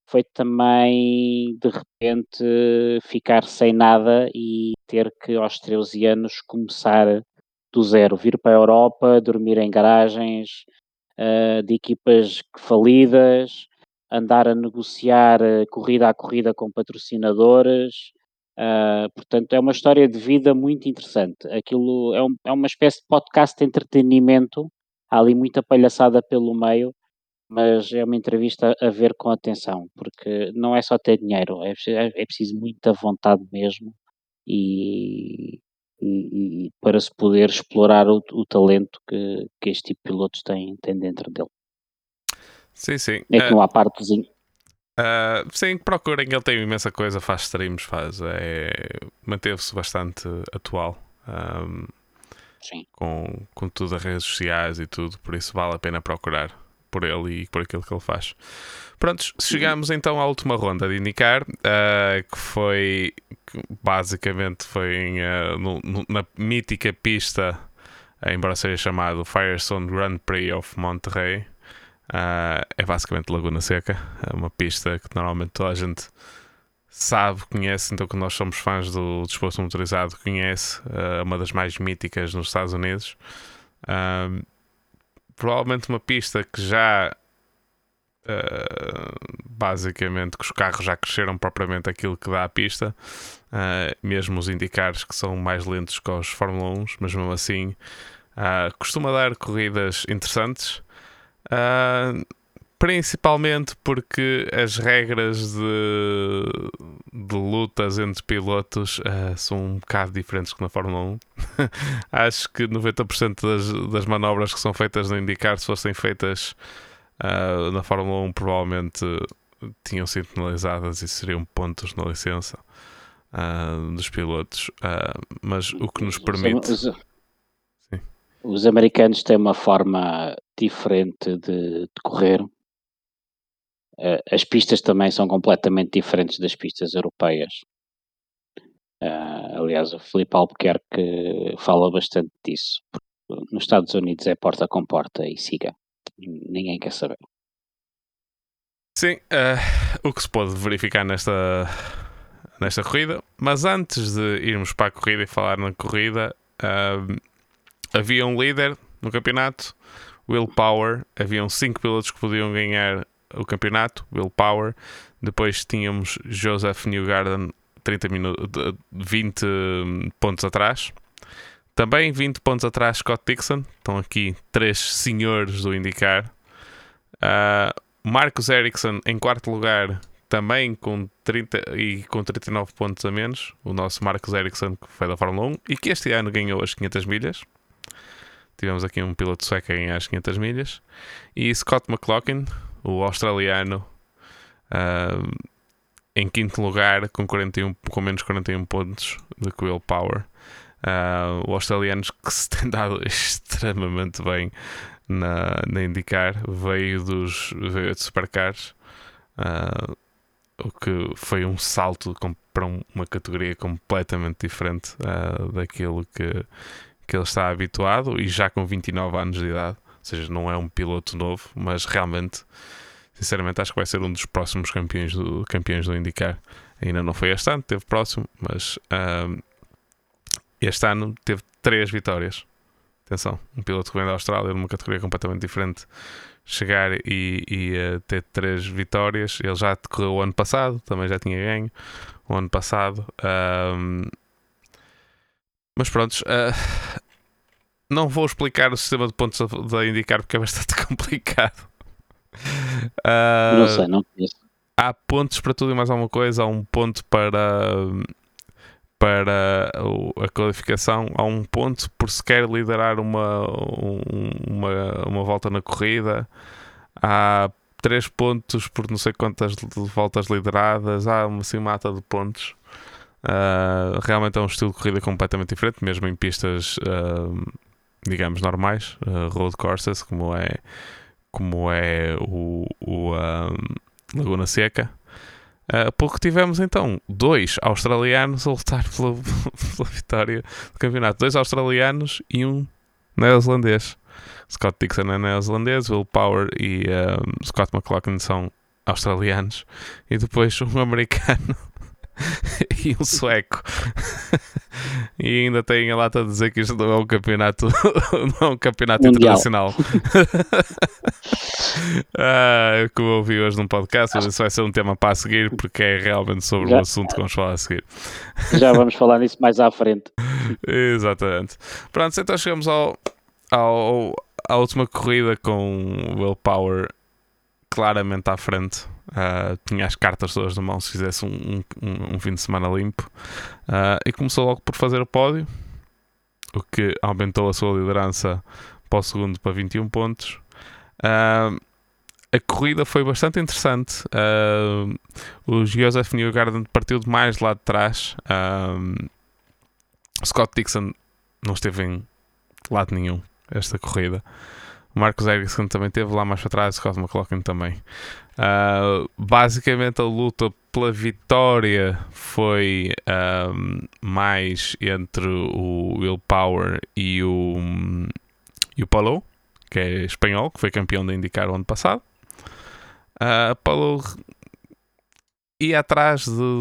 foi também de repente ficar sem nada e ter que aos 13 anos começar do zero, vir para a Europa, dormir em garagens uh, de equipas falidas, andar a negociar uh, corrida a corrida com patrocinadores. Uh, portanto, é uma história de vida muito interessante. Aquilo é, um, é uma espécie de podcast de entretenimento. Há ali muita palhaçada pelo meio, mas é uma entrevista a ver com atenção, porque não é só ter dinheiro, é, é, é preciso muita vontade mesmo e, e, e, para se poder explorar o, o talento que, que, este tipo de pilotos tem, tem dentro dele. Sim, sim. É que uh, não há partezinho. Uh, sim, procurem, ele tem imensa coisa, faz streams, faz. É, Manteve-se bastante atual. Um, sim. Com, com tudo as redes sociais e tudo, por isso vale a pena procurar por ele e por aquilo que ele faz. Prontos, chegamos então à última ronda de indicar, uh, que foi que basicamente foi em, uh, no, no, na mítica pista, embora seja chamado Firestone Grand Prix of Monterrey. Uh, é basicamente Laguna Seca, é uma pista que normalmente toda a gente sabe, conhece, então que nós somos fãs do desporto motorizado, conhece, uma das mais míticas nos Estados Unidos. Uh, provavelmente uma pista que já uh, basicamente que os carros já cresceram propriamente aquilo que dá a pista, mesmo os indicares que são mais lentos que os Fórmula 1, mas mesmo assim costuma dar corridas interessantes. Uh, Principalmente porque as regras de, de lutas entre pilotos uh, são um bocado diferentes que na Fórmula 1. Acho que 90% das, das manobras que são feitas no IndyCar, se fossem feitas uh, na Fórmula 1, provavelmente tinham sido penalizadas e seriam pontos na licença uh, dos pilotos. mas o que nos permite. Os, os americanos têm uma forma diferente de, de correr as pistas também são completamente diferentes das pistas europeias. Uh, aliás, o Filipe Albuquerque fala bastante disso. Nos Estados Unidos é porta com porta e siga. Ninguém quer saber. Sim, uh, o que se pode verificar nesta, nesta corrida. Mas antes de irmos para a corrida e falar na corrida, havia um líder no campeonato, Will Power. Haviam cinco pilotos que podiam ganhar o campeonato, Will Power. Depois tínhamos Joseph Newgarden 30 minutos, 20 pontos atrás. Também 20 pontos atrás Scott Dixon. Estão aqui três senhores do IndyCar. Uh, Marcus Ericsson em quarto lugar, também com, 30, e com 39 pontos a menos. O nosso Marcus Ericsson, que foi da Fórmula 1 e que este ano ganhou as 500 milhas. Tivemos aqui um piloto sueco a ganhar as 500 milhas. E Scott McLaughlin, o australiano, uh, em quinto lugar, com, 41, com menos 41 pontos de Will Power. Uh, o australiano que se tem dado extremamente bem na, na indicar veio dos veio de supercars uh, o que foi um salto com, para uma categoria completamente diferente uh, daquilo que, que ele está habituado e já com 29 anos de idade seja, não é um piloto novo, mas realmente, sinceramente, acho que vai ser um dos próximos campeões do, campeões do IndyCar. Ainda não foi este ano, teve próximo, mas este ano teve três vitórias. Atenção, um piloto que vem da Austrália, numa categoria completamente diferente, chegar e, e uh, ter três vitórias. Ele já decorreu o ano passado, também já tinha ganho o ano passado. Mas pronto, uh, não vou explicar o sistema de pontos da indicar porque é bastante complicado. Uh, não sei, não conheço. Há pontos para tudo e mais alguma coisa. Há um ponto para, para a qualificação. Há um ponto por sequer liderar uma, uma, uma volta na corrida. Há três pontos por não sei quantas voltas lideradas. Há uma assim, mata de pontos. Uh, realmente é um estilo de corrida completamente diferente, mesmo em pistas uh, digamos, normais, uh, road courses, como é, como é o, o um, Laguna Seca. Uh, porque tivemos então dois australianos a lutar pela, pela vitória do campeonato. Dois australianos e um neozelandês. Scott Dixon é neozelandês, Will Power e um, Scott McLaughlin são australianos. E depois um americano e um sueco. e ainda tem a lata de dizer que isto não é um campeonato, não é um campeonato Mundial. internacional. ah, como ouvi hoje num podcast, mas isso vai ser um tema para a seguir, porque é realmente sobre Já. o assunto que vamos falar a seguir. Já vamos falar nisso mais à frente. Exatamente. Pronto, então chegamos ao, ao, à última corrida com Will Power claramente à frente. Uh, tinha as cartas todas na mão se fizesse um, um, um fim de semana limpo. Uh, e começou logo por fazer o pódio, o que aumentou a sua liderança para o segundo para 21 pontos. Uh, a corrida foi bastante interessante. o Joseph Newgarden partiu de mais lá de trás. Scott Dixon não esteve em lado nenhum esta corrida. Marcos Ericsson também teve lá mais para trás, Scott McLaughlin também. Uh, basicamente a luta pela vitória foi mais entre o Will Power e o, e o Paulo, que é espanhol, que foi campeão da IndyCar o ano passado. Uh, Paulo ia atrás de,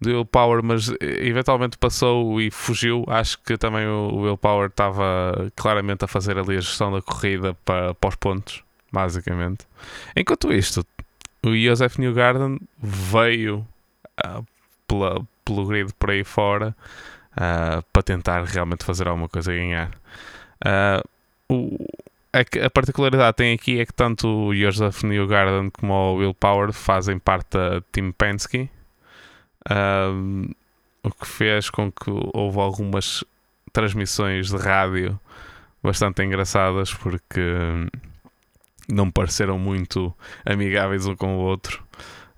de Will Power, mas eventualmente passou e fugiu. Acho que também o Will Power estava claramente a fazer ali a gestão da corrida para, para os pontos, basicamente. Enquanto isto, o Joseph Newgarden veio uh, pela, pelo grid por aí fora uh, para tentar realmente fazer alguma coisa a ganhar. Uh, o, a, a, particularidade tem aqui é que tanto o Joseph Newgarden como o Will Power fazem parte da Team Penske, o que fez com que houve algumas transmissões de rádio bastante engraçadas porque não pareceram muito amigáveis um com o outro.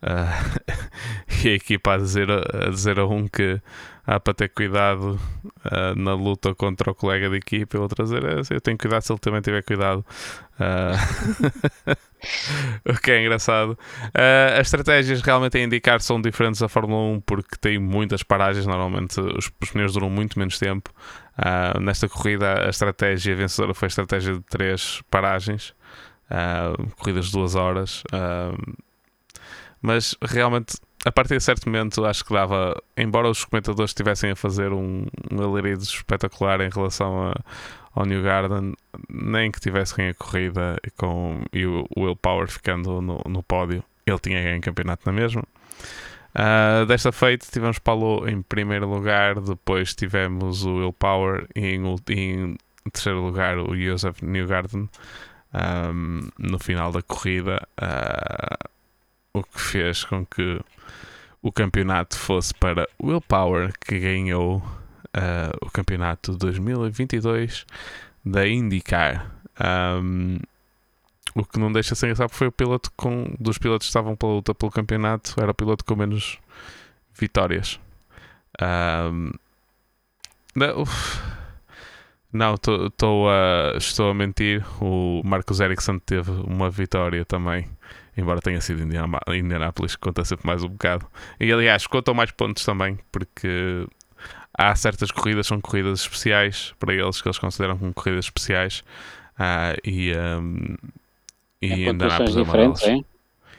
Uh, e a equipa a dizer, a dizer a um que há para ter cuidado uh, na luta contra o colega de equipa, e a dizer eu tenho cuidado se ele também tiver cuidado. Uh, o que é engraçado. Uh, as estratégias realmente a indicar são diferentes da Fórmula 1 porque tem muitas paragens. Normalmente os, os pneus duram muito menos tempo. nesta corrida, a estratégia vencedora foi a estratégia de três paragens, corridas de duas horas mas realmente a partir de certo momento acho que dava, embora os comentadores estivessem a fazer um, um alarido espetacular em relação a, ao New Garden, nem que tivessem a corrida com, e o Will Power ficando no, no pódio, ele tinha ganho campeonato na mesma. Uh, desta feita tivemos Paulo em primeiro lugar, depois tivemos o Will Power e em, em terceiro lugar o Joseph Newgarden um, no final da corrida. Uh, o que fez com que o campeonato fosse para Will Power, que ganhou uh, o campeonato 2022 da IndyCar. Um, o que não deixa sem engraçado foi o piloto com dos pilotos que estavam pela luta pelo campeonato, era o piloto com menos vitórias. Um, não, não tô, tô, uh, estou a mentir. O Marcos Ericsson teve uma vitória também embora tenha sido Indianápolis, conta sempre mais um bocado. E aliás, contam mais pontos também, porque há certas corridas são corridas especiais para eles que eles consideram como corridas especiais uh, e, um, e é Indianápolis é diferentes, é?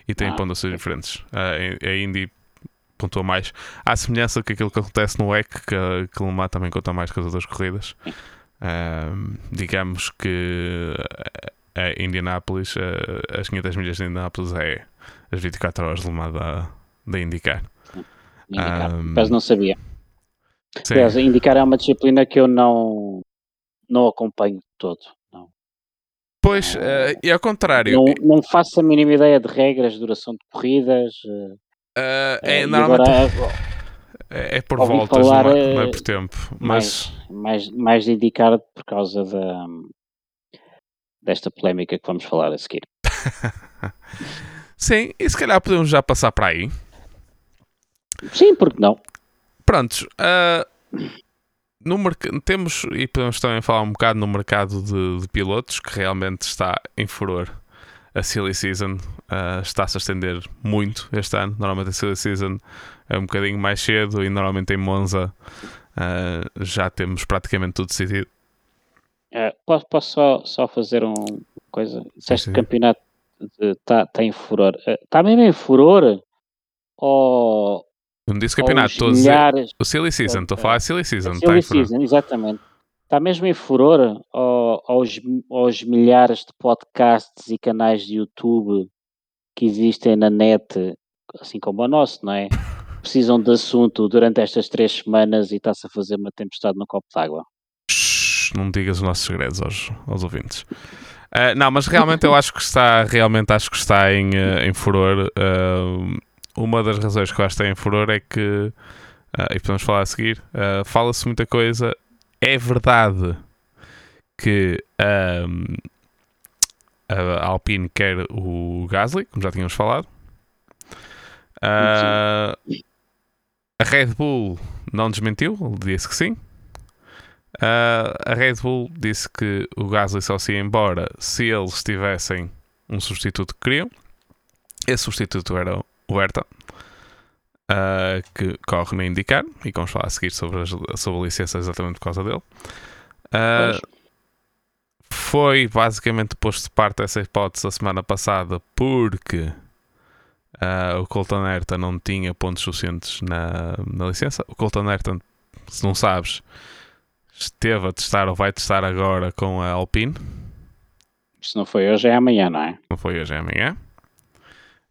E tem ah, pontuações diferentes. Uh, a Indy pontua mais. Há semelhança com aquilo que acontece no WEC, que, que Le Mans também conta mais que as outras corridas. Uh, digamos que é Indianápolis, uh, as 500 milhas de Indianápolis é as 24 horas de uma da, da indicar. Indicar, um, mas não sabia. Sim. Aliás, indicar é uma disciplina que eu não, não acompanho todo. Não. Pois, uh, e ao contrário. Não, não, faço a mínima ideia de regras, duração de corridas. Uh, é, normalmente. Agora, é, é, por voltas, não, é, não, é, por tempo. Mas... Mais, mais, mais de indicar por causa da desta polémica que vamos falar a seguir. Sim, e se calhar podemos já passar para aí. Sim, porque não? Prontos. Uh, no temos, e podemos também falar um bocado no mercado de, de pilotos, que realmente está em furor. A Silly Season uh, está-se a estender muito este ano. Normalmente a Silly Season é um bocadinho mais cedo e normalmente em Monza uh, já temos praticamente tudo decidido. Uh, posso, posso só, só fazer uma coisa? Se este campeonato está tá em furor, está uh, mesmo em furor? Ou. Não disse campeonato, estou milhares... O Silly Season, estou a falar Silly Season. A silly Season, exatamente. Está mesmo em furor ou, aos, aos milhares de podcasts e canais de YouTube que existem na net, assim como o nosso, não é? Precisam de assunto durante estas três semanas e está-se a fazer uma tempestade no copo d'água não digas os nossos segredos aos, aos ouvintes. Uh, não, mas realmente eu acho que está, realmente acho que está em, uh, em furor. Uh, uma das razões que eu acho que está em furor é que, e podemos falar a seguir, fala-se muita coisa. É verdade que a Alpine quer o Gasly, como já tínhamos falado. a Red Bull não desmentiu, disse que sim. Uh, a Red Bull disse que o Gasly só se ia embora se eles tivessem um substituto que queriam. Esse substituto era o Berta, uh, que corre na indicar, e vamos falar a seguir sobre, as, sobre a licença exatamente por causa dele. Uh, foi basicamente posto de parte essa hipótese a semana passada porque o Colton Ayrton não tinha pontos suficientes na, na licença. O Colton Ayrton, se não sabes, esteve a testar ou vai testar agora com a Alpine. Se não foi hoje, é amanhã, não é? Não foi hoje, é amanhã.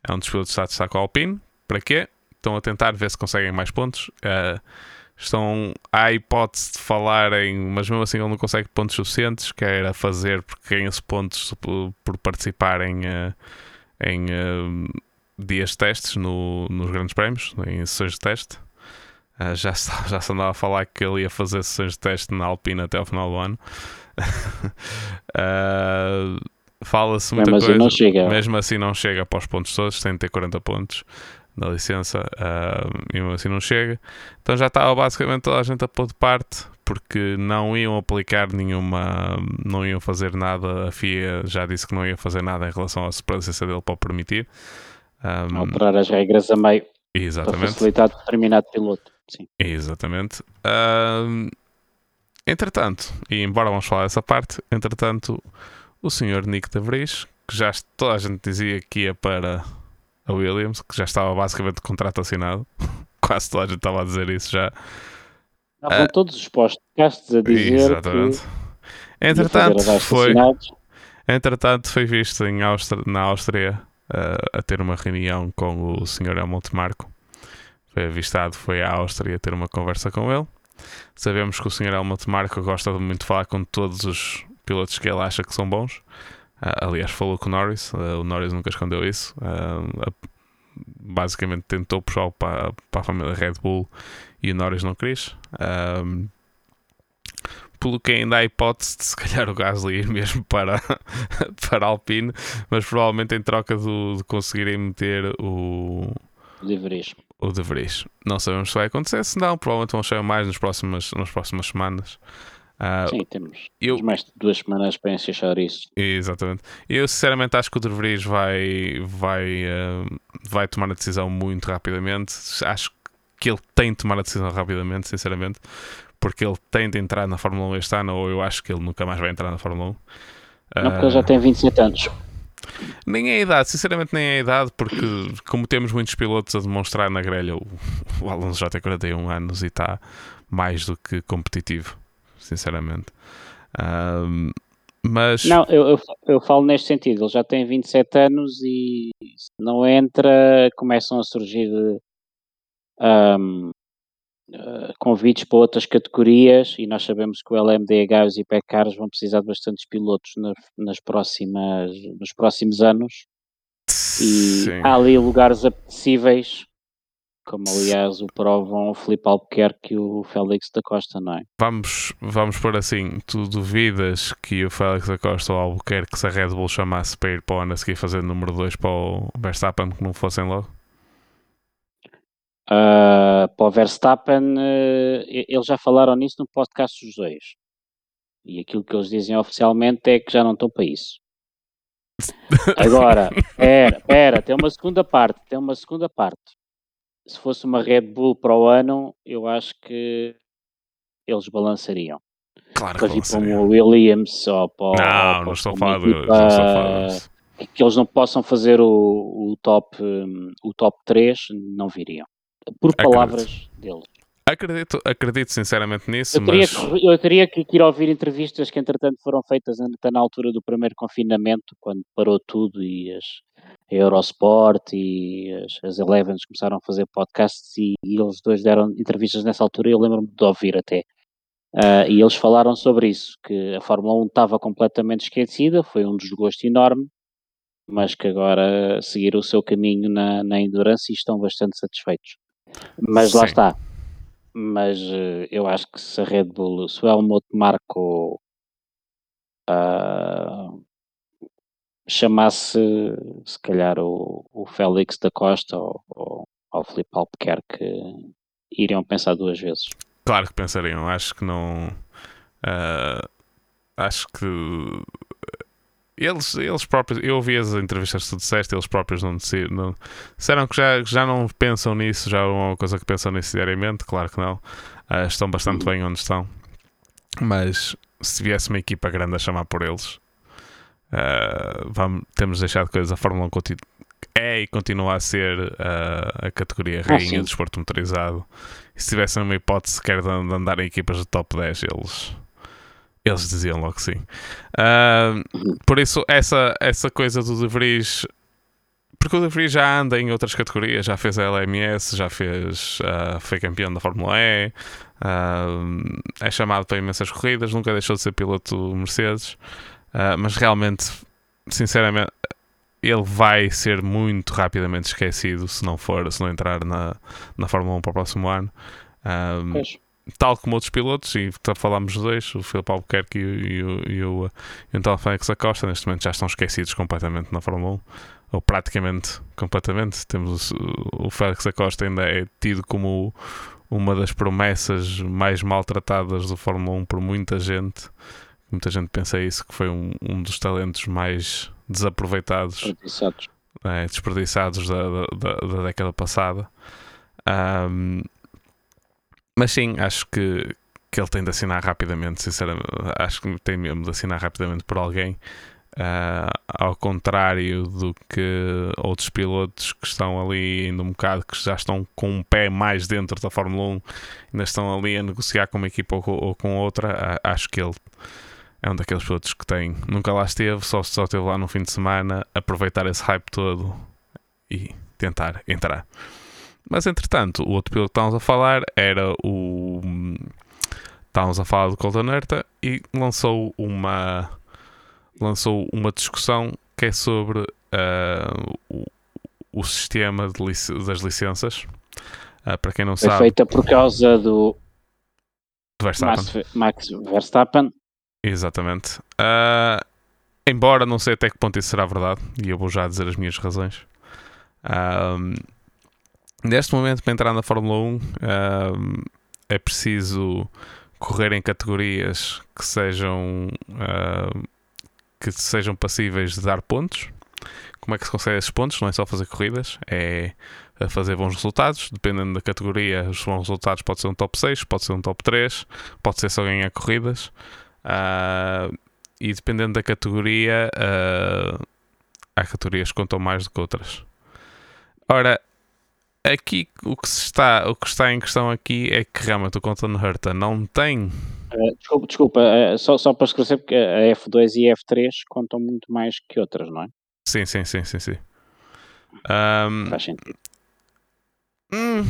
É um dos pilotos que está a testar com a Alpine. Para quê? Estão a tentar ver se conseguem mais pontos. Uh, estão à hipótese de falarem, mas mesmo assim ele não consegue pontos suficientes, quer a fazer porque ganha-se pontos por, por participar em, uh, em uh, dias de testes no, nos grandes prémios, em sessões de teste. Uh, já, já se andava a falar que ele ia fazer sessões de teste na Alpina até ao final do ano. Fala-se muita mesmo coisa. Assim mesmo assim não chega para os pontos todos, tem de ter 40 pontos na licença uh, e mesmo assim não chega. Então já estava basicamente toda a gente a pôr de parte porque não iam aplicar nenhuma, não iam fazer nada. A FIA já disse que não ia fazer nada em relação à licença dele para o permitir. Um, Alterar as regras a meio exatamente. para facilitar determinado piloto. Sim. Exatamente. Um, entretanto, e embora vamos falar dessa parte, entretanto, o senhor Nick de Vries, que já toda a gente dizia que ia para a Williams, que já estava basicamente contrato assinado. Quase toda a gente estava a dizer isso já. Estavam uh, todos os podcasts a dizer. Exatamente. Que entretanto, foi, entretanto, foi visto em Áustria, na Áustria uh, a ter uma reunião com o Sr. Helmut Marko. Foi avistado, foi à Áustria ter uma conversa com ele. Sabemos que o Sr. Helmut Marko gosta de muito falar com todos os pilotos que ele acha que são bons. Uh, aliás, falou com o Norris, uh, o Norris nunca escondeu isso. Uh, basicamente tentou puxar para, para a família Red Bull e o Norris não quis. pelo que ainda há hipótese de se calhar o Gasly ir mesmo para, para Alpine, mas provavelmente em troca do, de conseguirem meter o. Vries. O De Vries. Não sabemos se vai acontecer, se não, provavelmente vão chegar mais nas próximas, nas próximas semanas. Uh, Sim, temos, eu, mais de duas semanas para enxergar isso. Exatamente. Eu sinceramente acho que o De Vries vai, vai, uh, vai tomar a decisão muito rapidamente. Acho que ele tem de tomar a decisão rapidamente, sinceramente, porque ele tem de entrar na Fórmula 1 este ano, ou eu acho que ele nunca mais vai entrar na Fórmula 1. Não, porque ele já tem 27 anos. Nem é a idade, sinceramente nem é a idade, porque como temos muitos pilotos a demonstrar na grelha, o, o Alonso já tem 41 anos e está mais do que competitivo sinceramente. Um, mas... Não, eu, eu, eu, falo neste sentido, ele já tem 27 anos e se não entra, começam a surgir um, uh, ah, convites para outras categorias e nós sabemos que o LMDH e os hipercars vão precisar de bastantes pilotos nas, nas próximas, nos próximos anos e Sim. há ali lugares apetecíveis como aliás o provam o Felipe Albuquerque e o Félix da Costa, não é? Vamos, vamos por assim, tu duvidas que o Félix da Costa ou o Albuquerque se a Red Bull chamasse para ir para o ano a seguir fazer número 2 para o Verstappen que não fossem logo? Uh, para o Verstappen, uh, eles já falaram nisso no podcast dos dois. E aquilo que eles dizem oficialmente é que já não estão para isso. Agora, espera, espera, tem uma segunda parte, tem uma segunda parte se fosse uma Red Bull para o ano, eu acho que eles balançariam. Claro que para vir para o Williams ou para Não, ou não estou a falar de, que eles não possam fazer o, o top o top 3, não viriam. Por palavras acredito. deles. Acredito, acredito sinceramente nisso, eu teria, mas... que, eu teria que, ir ouvir entrevistas que entretanto foram feitas na altura do primeiro confinamento, quando parou tudo e as, a Eurosport e as, as Elevens começaram a fazer podcasts e, e, eles dois deram entrevistas nessa altura e eu lembro-me de ouvir até. Uh, e eles falaram sobre isso, que a Fórmula 1 estava completamente esquecida, foi um desgosto enorme, mas que agora seguiram o seu caminho na, na endurance e estão bastante satisfeitos. Mas Sim. lá está. Mas uh, eu acho que se a Red Bull, se o Helmut Marco uh, chamasse se calhar o, o Félix da Costa ou, ou, ou o Filipe Albuquerque iriam pensar duas vezes. Claro que pensariam, acho que não uh, acho que eles, eles próprios, eu ouvi as entrevistas que tu disseste, eles próprios não, não disseram que já, já não pensam nisso, já é uma coisa que pensam nisso diariamente, claro que não. Uh, estão bastante bem onde estão. Mas se viesse uma equipa grande a chamar por eles, Uh, vamos, temos deixado coisas. A Fórmula 1 é e continua a ser uh, a categoria rainha ah, do desporto motorizado. E se tivessem uma hipótese sequer de, de andar em equipas de top 10, eles, eles diziam logo sim. Uh, por isso, essa, essa coisa do De Vries. Porque o De Vries já anda em outras categorias, já fez a LMS, já fez, uh, foi campeão da Fórmula E, uh, é chamado para imensas corridas, nunca deixou de ser piloto Mercedes, mas realmente, sinceramente, ele vai ser muito rapidamente esquecido se não for, se não entrar na, na Fórmula 1 para o próximo ano. Um, tal como outros pilotos, e falámos dos dois, o Filipe Albuquerque e, e, e, e o, e o António Félix Acosta, neste momento já estão esquecidos completamente na Fórmula 1, ou praticamente completamente. Temos o, o Félix Acosta ainda é tido como uma das promessas mais maltratadas do Fórmula 1 por muita gente. Muita gente pensa isso, que foi um, um dos talentos mais desaproveitados, desperdiçados, é, desperdiçados da, da, da, década passada. Um, mas sim, acho que, que ele tem de assinar rapidamente, sinceramente. Acho que tem mesmo de assinar rapidamente por alguém. Uh, ao contrário do que outros pilotos que estão ali ainda um bocado, que já estão com um pé mais dentro da Fórmula 1, ainda estão ali a negociar com uma equipa ou, ou com outra, acho que ele é um daqueles pilotos que tem, nunca lá esteve, só, só esteve lá no fim de semana, aproveitar esse hype todo e tentar entrar. Mas entretanto, o outro piloto que estávamos a falar era o. Estávamos a falar do Colton Herta e lançou uma. lançou uma discussão que é sobre uh, o, o, sistema lic das licenças. Uh, para quem não Foi sabe. feita por causa do. do Verstappen. Max, Verstappen Exatamente. Uh, embora não sei até que ponto isso será verdade, e eu vou já dizer as minhas razões. Uh, neste momento, para entrar na Fórmula 1, uh, é preciso correr em categorias que sejam, que sejam passíveis de dar pontos. Como é que se consegue esses pontos? Não é só fazer corridas, é fazer bons resultados. Dependendo da categoria, os bons resultados pode ser um top 6, pode ser um top 3, pode ser só ganhar corridas. Uh, e dependendo da categoria, uh, há categorias que contam mais do que outras. Ora, aqui o que, está, o que está em questão aqui é que realmente o Conton Herta não tem. Uh, desculpa, desculpa uh, só, só para esclarecer, porque a F2 e a F3 contam muito mais que outras, não é? Sim, sim, sim, sim. sim. Um, Faz sentido. Hum,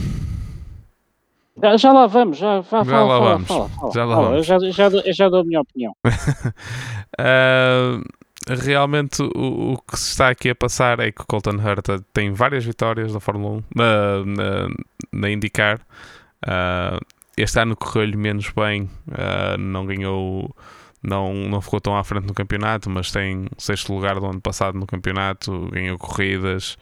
já, já lá vamos, já, já, já fala, lá fala, vamos. Fala, fala, já lá vamos. Eu já, já, eu já dou a minha opinião. uh, realmente o, o, que se está aqui a passar é que o Colton Herta tem várias vitórias na Fórmula 1, na, na, na IndyCar. Uh, este ano correu-lhe menos bem, uh, não ganhou, não, não ficou tão à frente no campeonato, mas tem sexto lugar do ano passado no campeonato, ganhou corridas,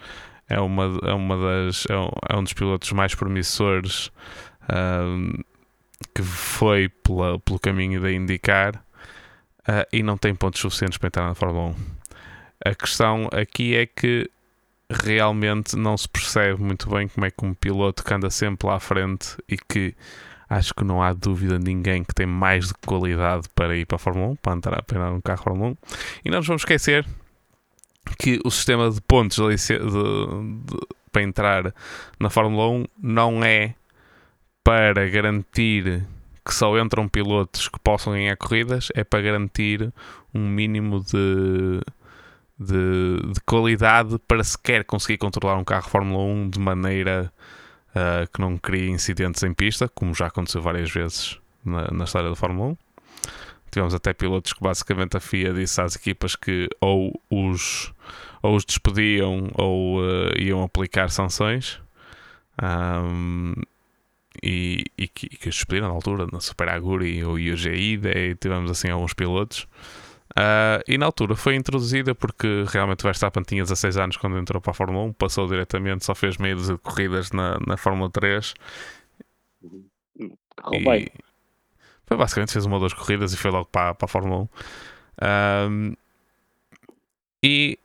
é uma, é uma das é um, é um dos pilotos mais promissores uh, que foi pela, pelo caminho da indicar uh, e não tem pontos suficientes para entrar na Fórmula 1. A questão aqui é que realmente não se percebe muito bem como é que um piloto que anda sempre lá à frente e que acho que não há dúvida de ninguém que tem mais de qualidade para ir para a Fórmula 1, para entrar, para entrar num carro Fórmula 1. E não nos vamos esquecer que o sistema de pontos de, de, para entrar na Fórmula 1 não é para garantir que só entram pilotos que possam ganhar corridas, é para garantir um mínimo de, de, de qualidade para sequer conseguir controlar um carro Fórmula 1 de maneira uh, que não crie incidentes em pista, como já aconteceu várias vezes na, na história da Fórmula 1. Tivemos até pilotos que basicamente a FIA disse às equipas que ou os, ou os despediam ou uh, iam aplicar sanções. Um, e, e, que, e que os despediram na altura, na Super Aguri ou UGI, daí tivemos assim alguns pilotos. Uh, e na altura foi introduzida porque realmente o Verstappen tinha 16 anos quando entrou para a Fórmula 1, passou diretamente, só fez meio de corridas na, na Fórmula 3. E, foi basicamente fez uma ou duas corridas e foi logo para, para a Fórmula 1. Um, e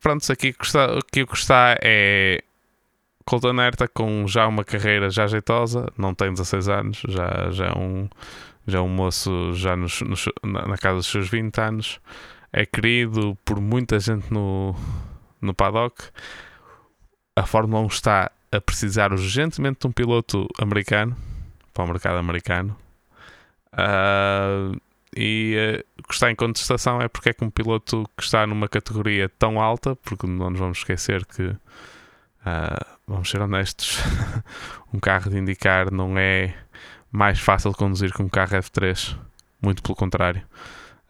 pronto, aqui o que está, aqui o que está é Colton Herta com já uma carreira já jeitosa, não tem 16 anos, já, já é um já é um moço já nos, nos, na casa dos seus 20 anos, é querido por muita gente no, no paddock. A Fórmula 1 está a precisar urgentemente de um piloto americano para o mercado americano. Uh, e uh, o que está em contestação é porque é que um piloto que está numa categoria tão alta, porque não nos vamos esquecer que, uh, vamos ser honestos, um carro de indicar não é mais fácil de conduzir que um carro F3, muito pelo contrário.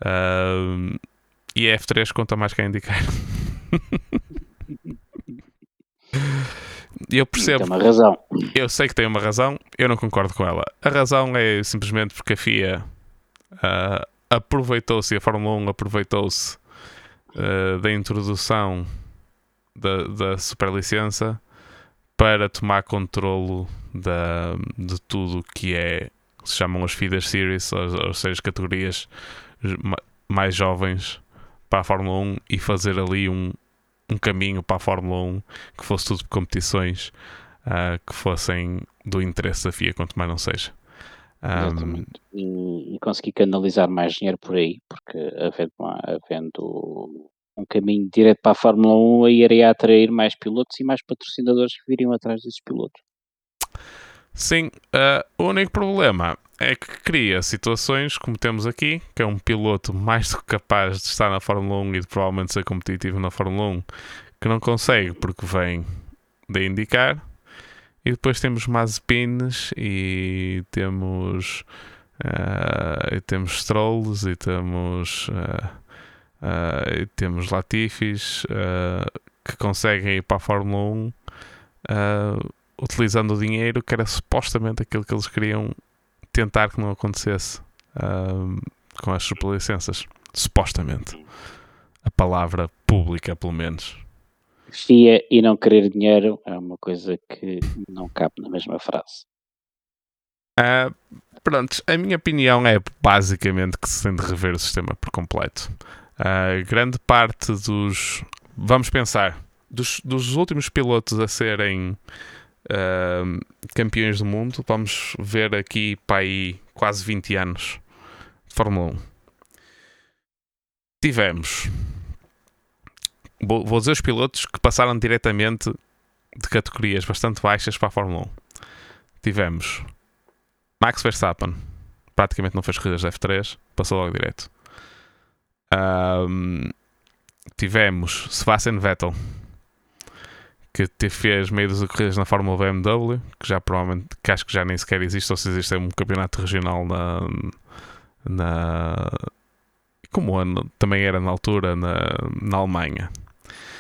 Uh, e a F3 conta mais que a indicar. eu percebo. Tem uma razão. Eu sei que tem uma razão, eu não concordo com ela. A razão é simplesmente porque a FIA uh, aproveitou-se, a Fórmula 1 aproveitou-se uh, da introdução da, da superlicença para tomar controlo da, de tudo que é se chamam as feeder series, ou, ou seja, as categorias mais jovens para a Fórmula 1 e fazer ali um, um caminho para a Fórmula 1 que fosse tudo competições uh, que fossem do interesse da FIA, quanto mais não seja. Um, e, e conseguir canalizar mais dinheiro por aí, porque havendo, havendo um caminho direto para a Fórmula 1 aí iria atrair mais pilotos e mais patrocinadores que viriam atrás desses pilotos. Sim, uh, o único problema é que cria situações como temos aqui, que é um piloto mais do que capaz de estar na Fórmula 1 e de provavelmente ser competitivo na Fórmula 1, que não consegue porque vem de indicar. E depois temos Mazepines e temos uh, e temos Strolls e temos uh, uh, temos Latifis que conseguem ir para a Fórmula 1 utilizando o dinheiro que era supostamente aquilo que eles queriam tentar que não acontecesse uh, com as superlicenças. Supostamente. A palavra pública, pelo menos. FIA e não querer dinheiro é uma coisa que não cabe na mesma frase. Uh, pronto, a minha opinião é basicamente que se tem de rever o sistema por completo. Uh, grande parte dos. Vamos pensar, dos, dos últimos pilotos a serem uh, campeões do mundo. Vamos ver aqui para aí quase 20 anos de Fórmula 1. Tivemos, vou, vou dizer os pilotos que passaram diretamente de categorias bastante baixas para a Fórmula 1. Tivemos Max Verstappen, praticamente não fez corridas de F3, passou logo direto. Um, tivemos Sebastian Vettel, que te fez meio das corridas na Fórmula BMW, que já provavelmente, que acho que já nem sequer existe, ou se existe é um campeonato regional na, na como ano, também era na altura na, na Alemanha.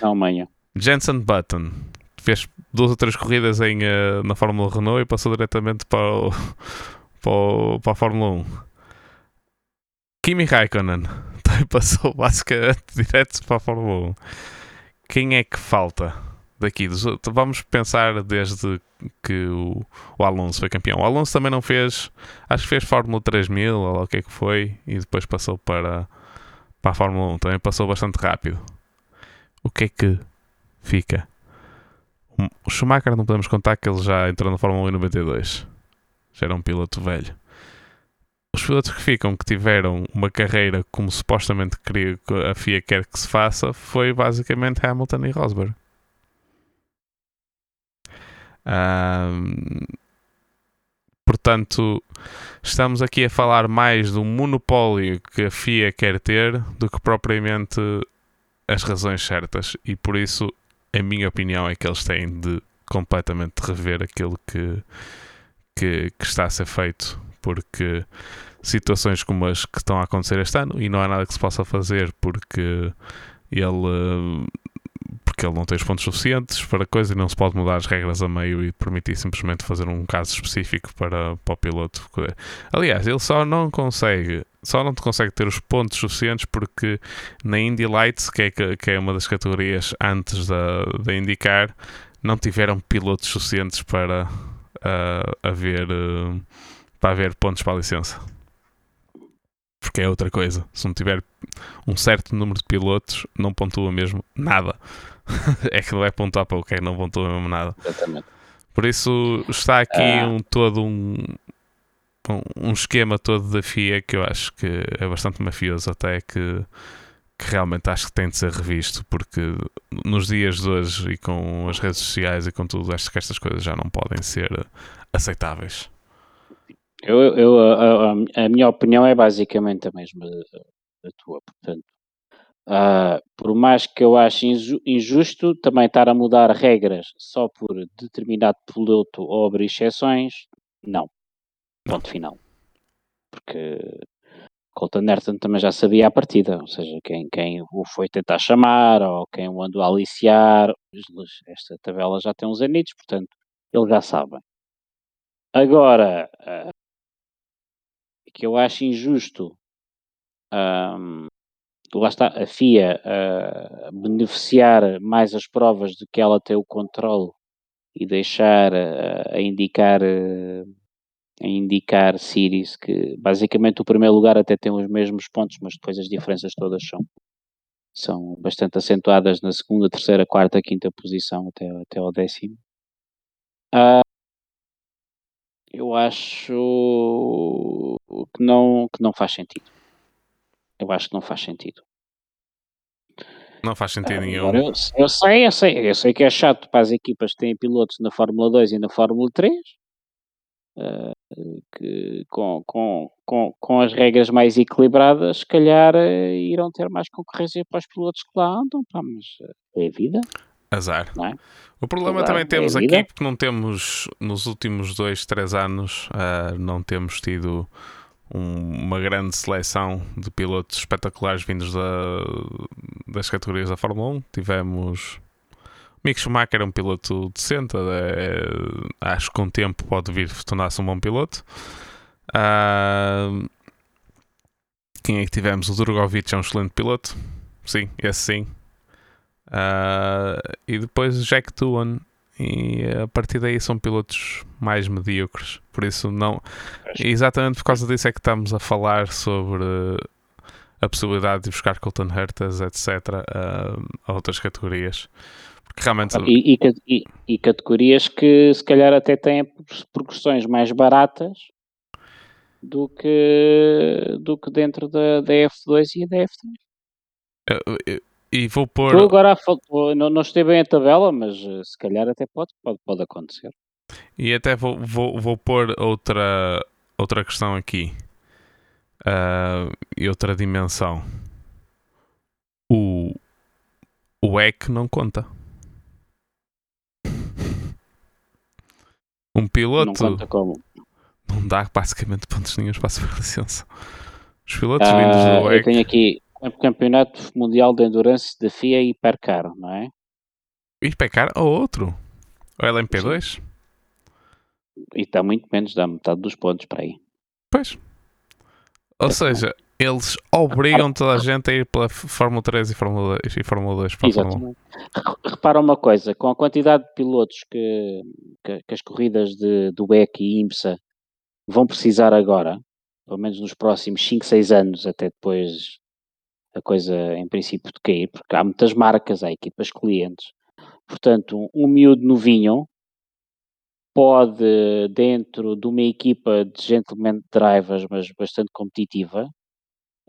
Na Alemanha. Jensen Button fez duas ou três corridas em, uh, na Fórmula Renault e passou diretamente para, o, para, o, para a Fórmula 1. Kimi Raikkonen também passou basicamente direto para a Fórmula 1. Quem é que falta? daqui. Vamos pensar desde que o, Alonso foi campeão. O Alonso também não fez, acho que fez Fórmula 3000 ou o que é que foi, e depois passou para, para a Fórmula 1. Também passou bastante rápido. O que é que fica? O Schumacher não podemos contar que ele já entrou na Fórmula 1 em 92. Já era um piloto velho. Os pilotos que ficam, que tiveram uma carreira como supostamente queria, a FIA quer que se faça, foi basicamente Hamilton e Rosberg. Um, portanto, estamos aqui a falar mais do monopólio que a FIA quer ter do que propriamente as razões certas. E por isso, a minha opinião é que eles têm de completamente rever aquilo que, que, que está a ser feito, porque situações como as que estão a acontecer este ano, e não há nada que se possa fazer porque ele porque ele não tem os pontos suficientes para coisa e não se pode mudar as regras a meio e permitir simplesmente fazer um caso específico para, para o piloto. Aliás, ele só não consegue, só não consegue ter os pontos suficientes porque na Indy Lights, que é, que é uma das categorias antes da, da IndyCar, não tiveram pilotos suficientes para uh, haver uh, para haver pontos para a licença porque é outra coisa. Se não tiver um certo número de pilotos, não pontua mesmo nada. é que não é pontuar para o que não pontua mesmo nada. Exatamente. Por isso está aqui ah. um todo um, um, um esquema todo da FIA que eu acho que é bastante mafioso até que, que realmente acho que tem de ser revisto, porque nos dias de hoje e com as redes sociais e com tudo, acho que estas coisas já não podem ser aceitáveis. Eu, eu a, a, a, minha opinião é basicamente a mesma da tua, portanto, uh, por mais que eu ache injusto também estar a mudar regras só por determinado piloto ou abrir exceções, não. Ponto final. Porque Colton Ayrton também já sabia a partida, ou seja, quem, quem o foi tentar chamar ou quem o andou a aliciar, esta tabela já tem uns anitos, portanto, ele já sabe. Agora, uh, que eu acho injusto, um, lá está, a FIA uh, beneficiar mais as provas do que ela ter o controle e deixar uh, a indicar a indicar Series, que basicamente o primeiro lugar até tem os mesmos pontos, mas depois as diferenças todas são, são bastante acentuadas na segunda, terceira, quarta, quinta posição até, até ao décimo. Eu acho que não, que não faz sentido. Eu acho que não faz sentido. Não faz sentido uh, nenhum. Eu, eu, sei, eu sei, eu sei que é chato para as equipas que têm pilotos na Fórmula 2 e na Fórmula 3. Uh, que com, com, com, com as regras mais equilibradas, se calhar uh, irão ter mais concorrência para os pilotos que lá andam, pá, mas uh, é a vida. Azar. É? O problema Azar, também é temos é aqui, porque não temos, nos últimos dois, três anos, uh, não temos tido um, uma grande seleção de pilotos espetaculares vindos da, das categorias da Fórmula 1. Tivemos Mick Schumacher é um piloto decente, é, acho que com o tempo pode vir tornar-se um bom piloto. Uh, quem é que tivemos? O Drogovic é um excelente piloto, sim, esse sim. Uh, e depois Jack Doohan, e a partir daí são pilotos mais medíocres. Por isso, não. Exatamente por causa disso é que estamos a falar sobre a possibilidade de buscar Colton Hertas, etc., uh, a outras categorias. Realmente... E, e, e, categorias que se calhar até têm progressões mais baratas do que, do que dentro da, da F2 e da F3. E vou pôr. agora não, não esteve bem a tabela, mas eh, se calhar até pode, pode, pode acontecer. E até vou, vou, vou pôr outra, outra questão aqui uh, e outra dimensão. O, o EC não conta. Um piloto. Não conta como. Não dá basicamente pontos nenhum para a licença. Os pilotos ah, vindos do WEC. Eu tenho aqui Campeonato Mundial de Endurance da FIA e Hipercar, não é? Hipercar ou outro? Ou LMP2? E está muito menos, dá metade dos pontos para aí. Pois. Ou seja, eles obrigam toda a gente a ir pela Fórmula 3 e Fórmula 2 e Fórmula 2 para Exatamente. Repara uma coisa, com a quantidade de pilotos que, que, que as corridas de, do WEC e IMSA vão precisar agora, pelo menos nos próximos 5, 6 anos, até depois a coisa em princípio de cair, porque há muitas marcas, há equipas clientes. Portanto, um miúdo novinho pode, dentro de uma equipa de gentleman drivers, mas bastante competitiva,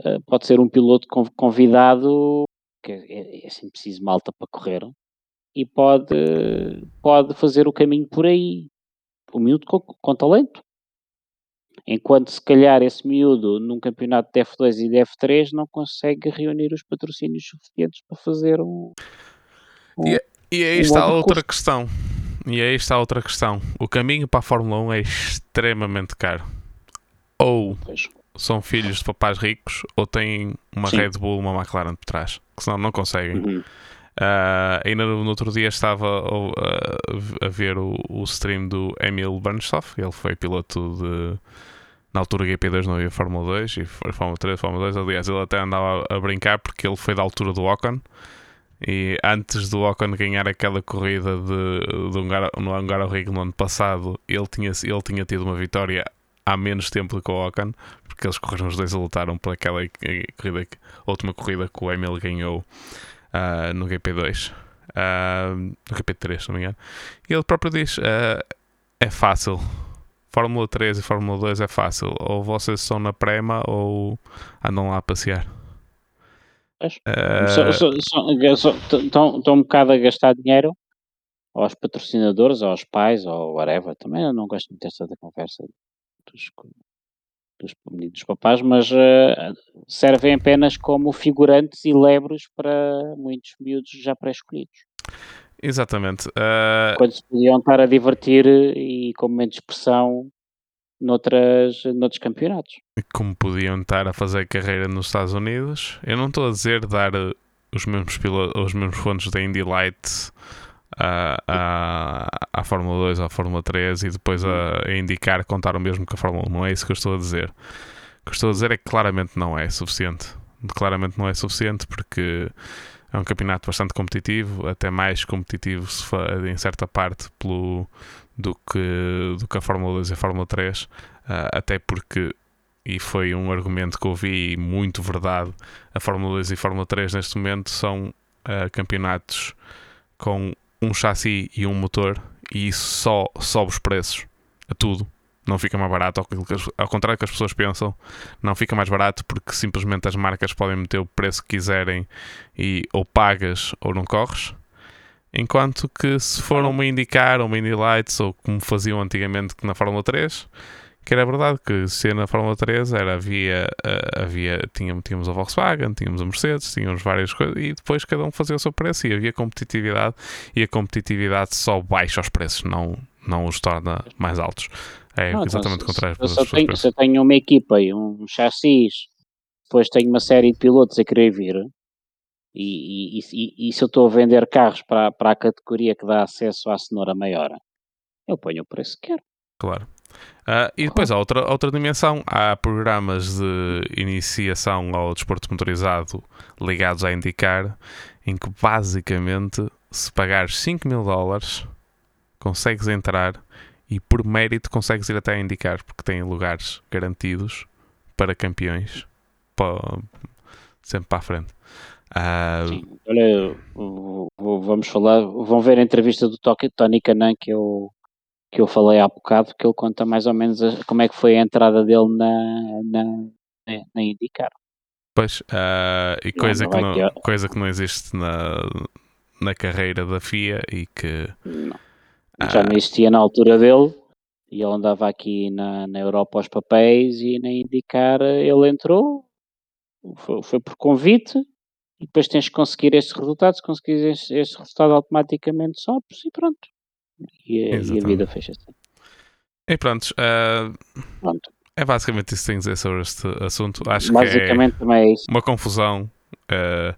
eh, pode ser um piloto convidado, que é, é sempre preciso malta para correr, e pode, pode fazer o caminho por aí. O miúdo com, com talento. Enquanto se calhar esse miúdo num campeonato de F2 e de F3 não consegue reunir os patrocínios suficientes para fazer um. um e, e aí um está outra questão. E aí está outra questão. O caminho para a Fórmula 1 é extremamente caro. Ou pois são filhos de papás ricos ou têm uma Sim. Red Bull, uma McLaren por trás, que senão não conseguem. Uhum. Uh, ainda no, no, outro dia estava a, a ver o, o, stream do Emil Bernstoff, ele foi piloto de. Na altura GP2 não havia Fórmula 2 e Fórmula 3, Fórmula 2. Aliás, ele até andava a, a brincar porque ele foi da altura do Ocon. E antes do Ocon ganhar aquela corrida de, de Hungar, no Hungaroring no ano passado, ele tinha, ele tinha tido uma vitória há menos tempo do que o Ocon, porque eles correram os dois e lutaram por aquela corrida, última corrida que o Emil ganhou uh, no GP2, uh, ah, no GP3, se não me engano. E ele próprio diz: uh, é fácil. Fórmula 3 e Fórmula 2 é fácil. Ou vocês são na prema ou andam lá a passear. Estão um bocado a gastar dinheiro aos patrocinadores, aos pais, ou whatever. Também eu não gosto muito desta conversa dos, dos, dos papás, mas uh, servem apenas como figurantes e lebros para muitos miúdos já pré-escolhidos. Exatamente. Uh... Quando se podiam estar a divertir e com momento de expressão noutras, noutros campeonatos. Como podiam estar a fazer carreira nos Estados Unidos. Eu não estou a dizer dar os mesmos, os mesmos pontos da Indy Light à, à, à Fórmula 2 ou Fórmula 3 e depois a, a, indicar contar o mesmo que a Fórmula 1. Não é isso que eu estou a dizer. O que eu estou a dizer é que claramente não é suficiente. Claramente não é suficiente porque é um campeonato bastante competitivo, até mais competitivo em certa parte pelo, do, que, do que a Fórmula 2 e a Fórmula 3, uh, ah, até porque, e foi um argumento que ouvi muito verdade, a Fórmula 2 e a Fórmula 3 neste momento são uh, campeonatos com um chassi e um motor e isso só sobe os preços a tudo. Não fica mais barato, ao, contrário do que as pessoas pensam, não fica mais barato porque simplesmente as marcas podem meter o preço que quiserem e ou pagas ou não corres. Enquanto que se for uma indicar uma Indy Lights ou como faziam antigamente na Fórmula 3, que era verdade que se na Fórmula 3 era, havia, uh, havia tínhamos, tínhamos a Volkswagen, tínhamos a Mercedes, tínhamos várias coisas e depois cada um fazia o seu preço e havia competitividade e a competitividade só baixa os preços, não, não os torna mais altos. É não, exatamente o contrário. Se, eu tenho, se eu tenho uma equipa e um chassis, depois tenho uma série de pilotos a querer vir e, e, e, e se eu estou a vender carros para, para a categoria que dá acesso à cenoura maior, eu ponho o preço que quero. Claro. Uh, e depois há outra, outra dimensão. Há programas de iniciação ao desporto motorizado ligados a indicar, em que basicamente, se pagares 5 mil dólares, consegues entrar e por mérito consegues ir até a indicar, porque tem lugares garantidos para campeões para, sempre para a frente. Uh... Sim, olha, vamos falar, vão ver a entrevista do Tony Canan que eu que eu falei há bocado, que ele conta mais ou menos a, como é que foi a entrada dele na, na, na IndyCar. Pois, uh, e coisa, que não, coisa que não existe na, na carreira da FIA e que. Não. Já não existia na altura dele e ele andava aqui na, na Europa aos papéis e na IndyCar ele entrou, foi, foi por convite e depois tens que conseguir estes resultados, se conseguires este resultado automaticamente sobes e pronto. E, a, e a vida fecha-se. E pronto, uh, pronto. É basicamente isso que tenho a dizer sobre este assunto. Acho que é, é uma confusão. Uh,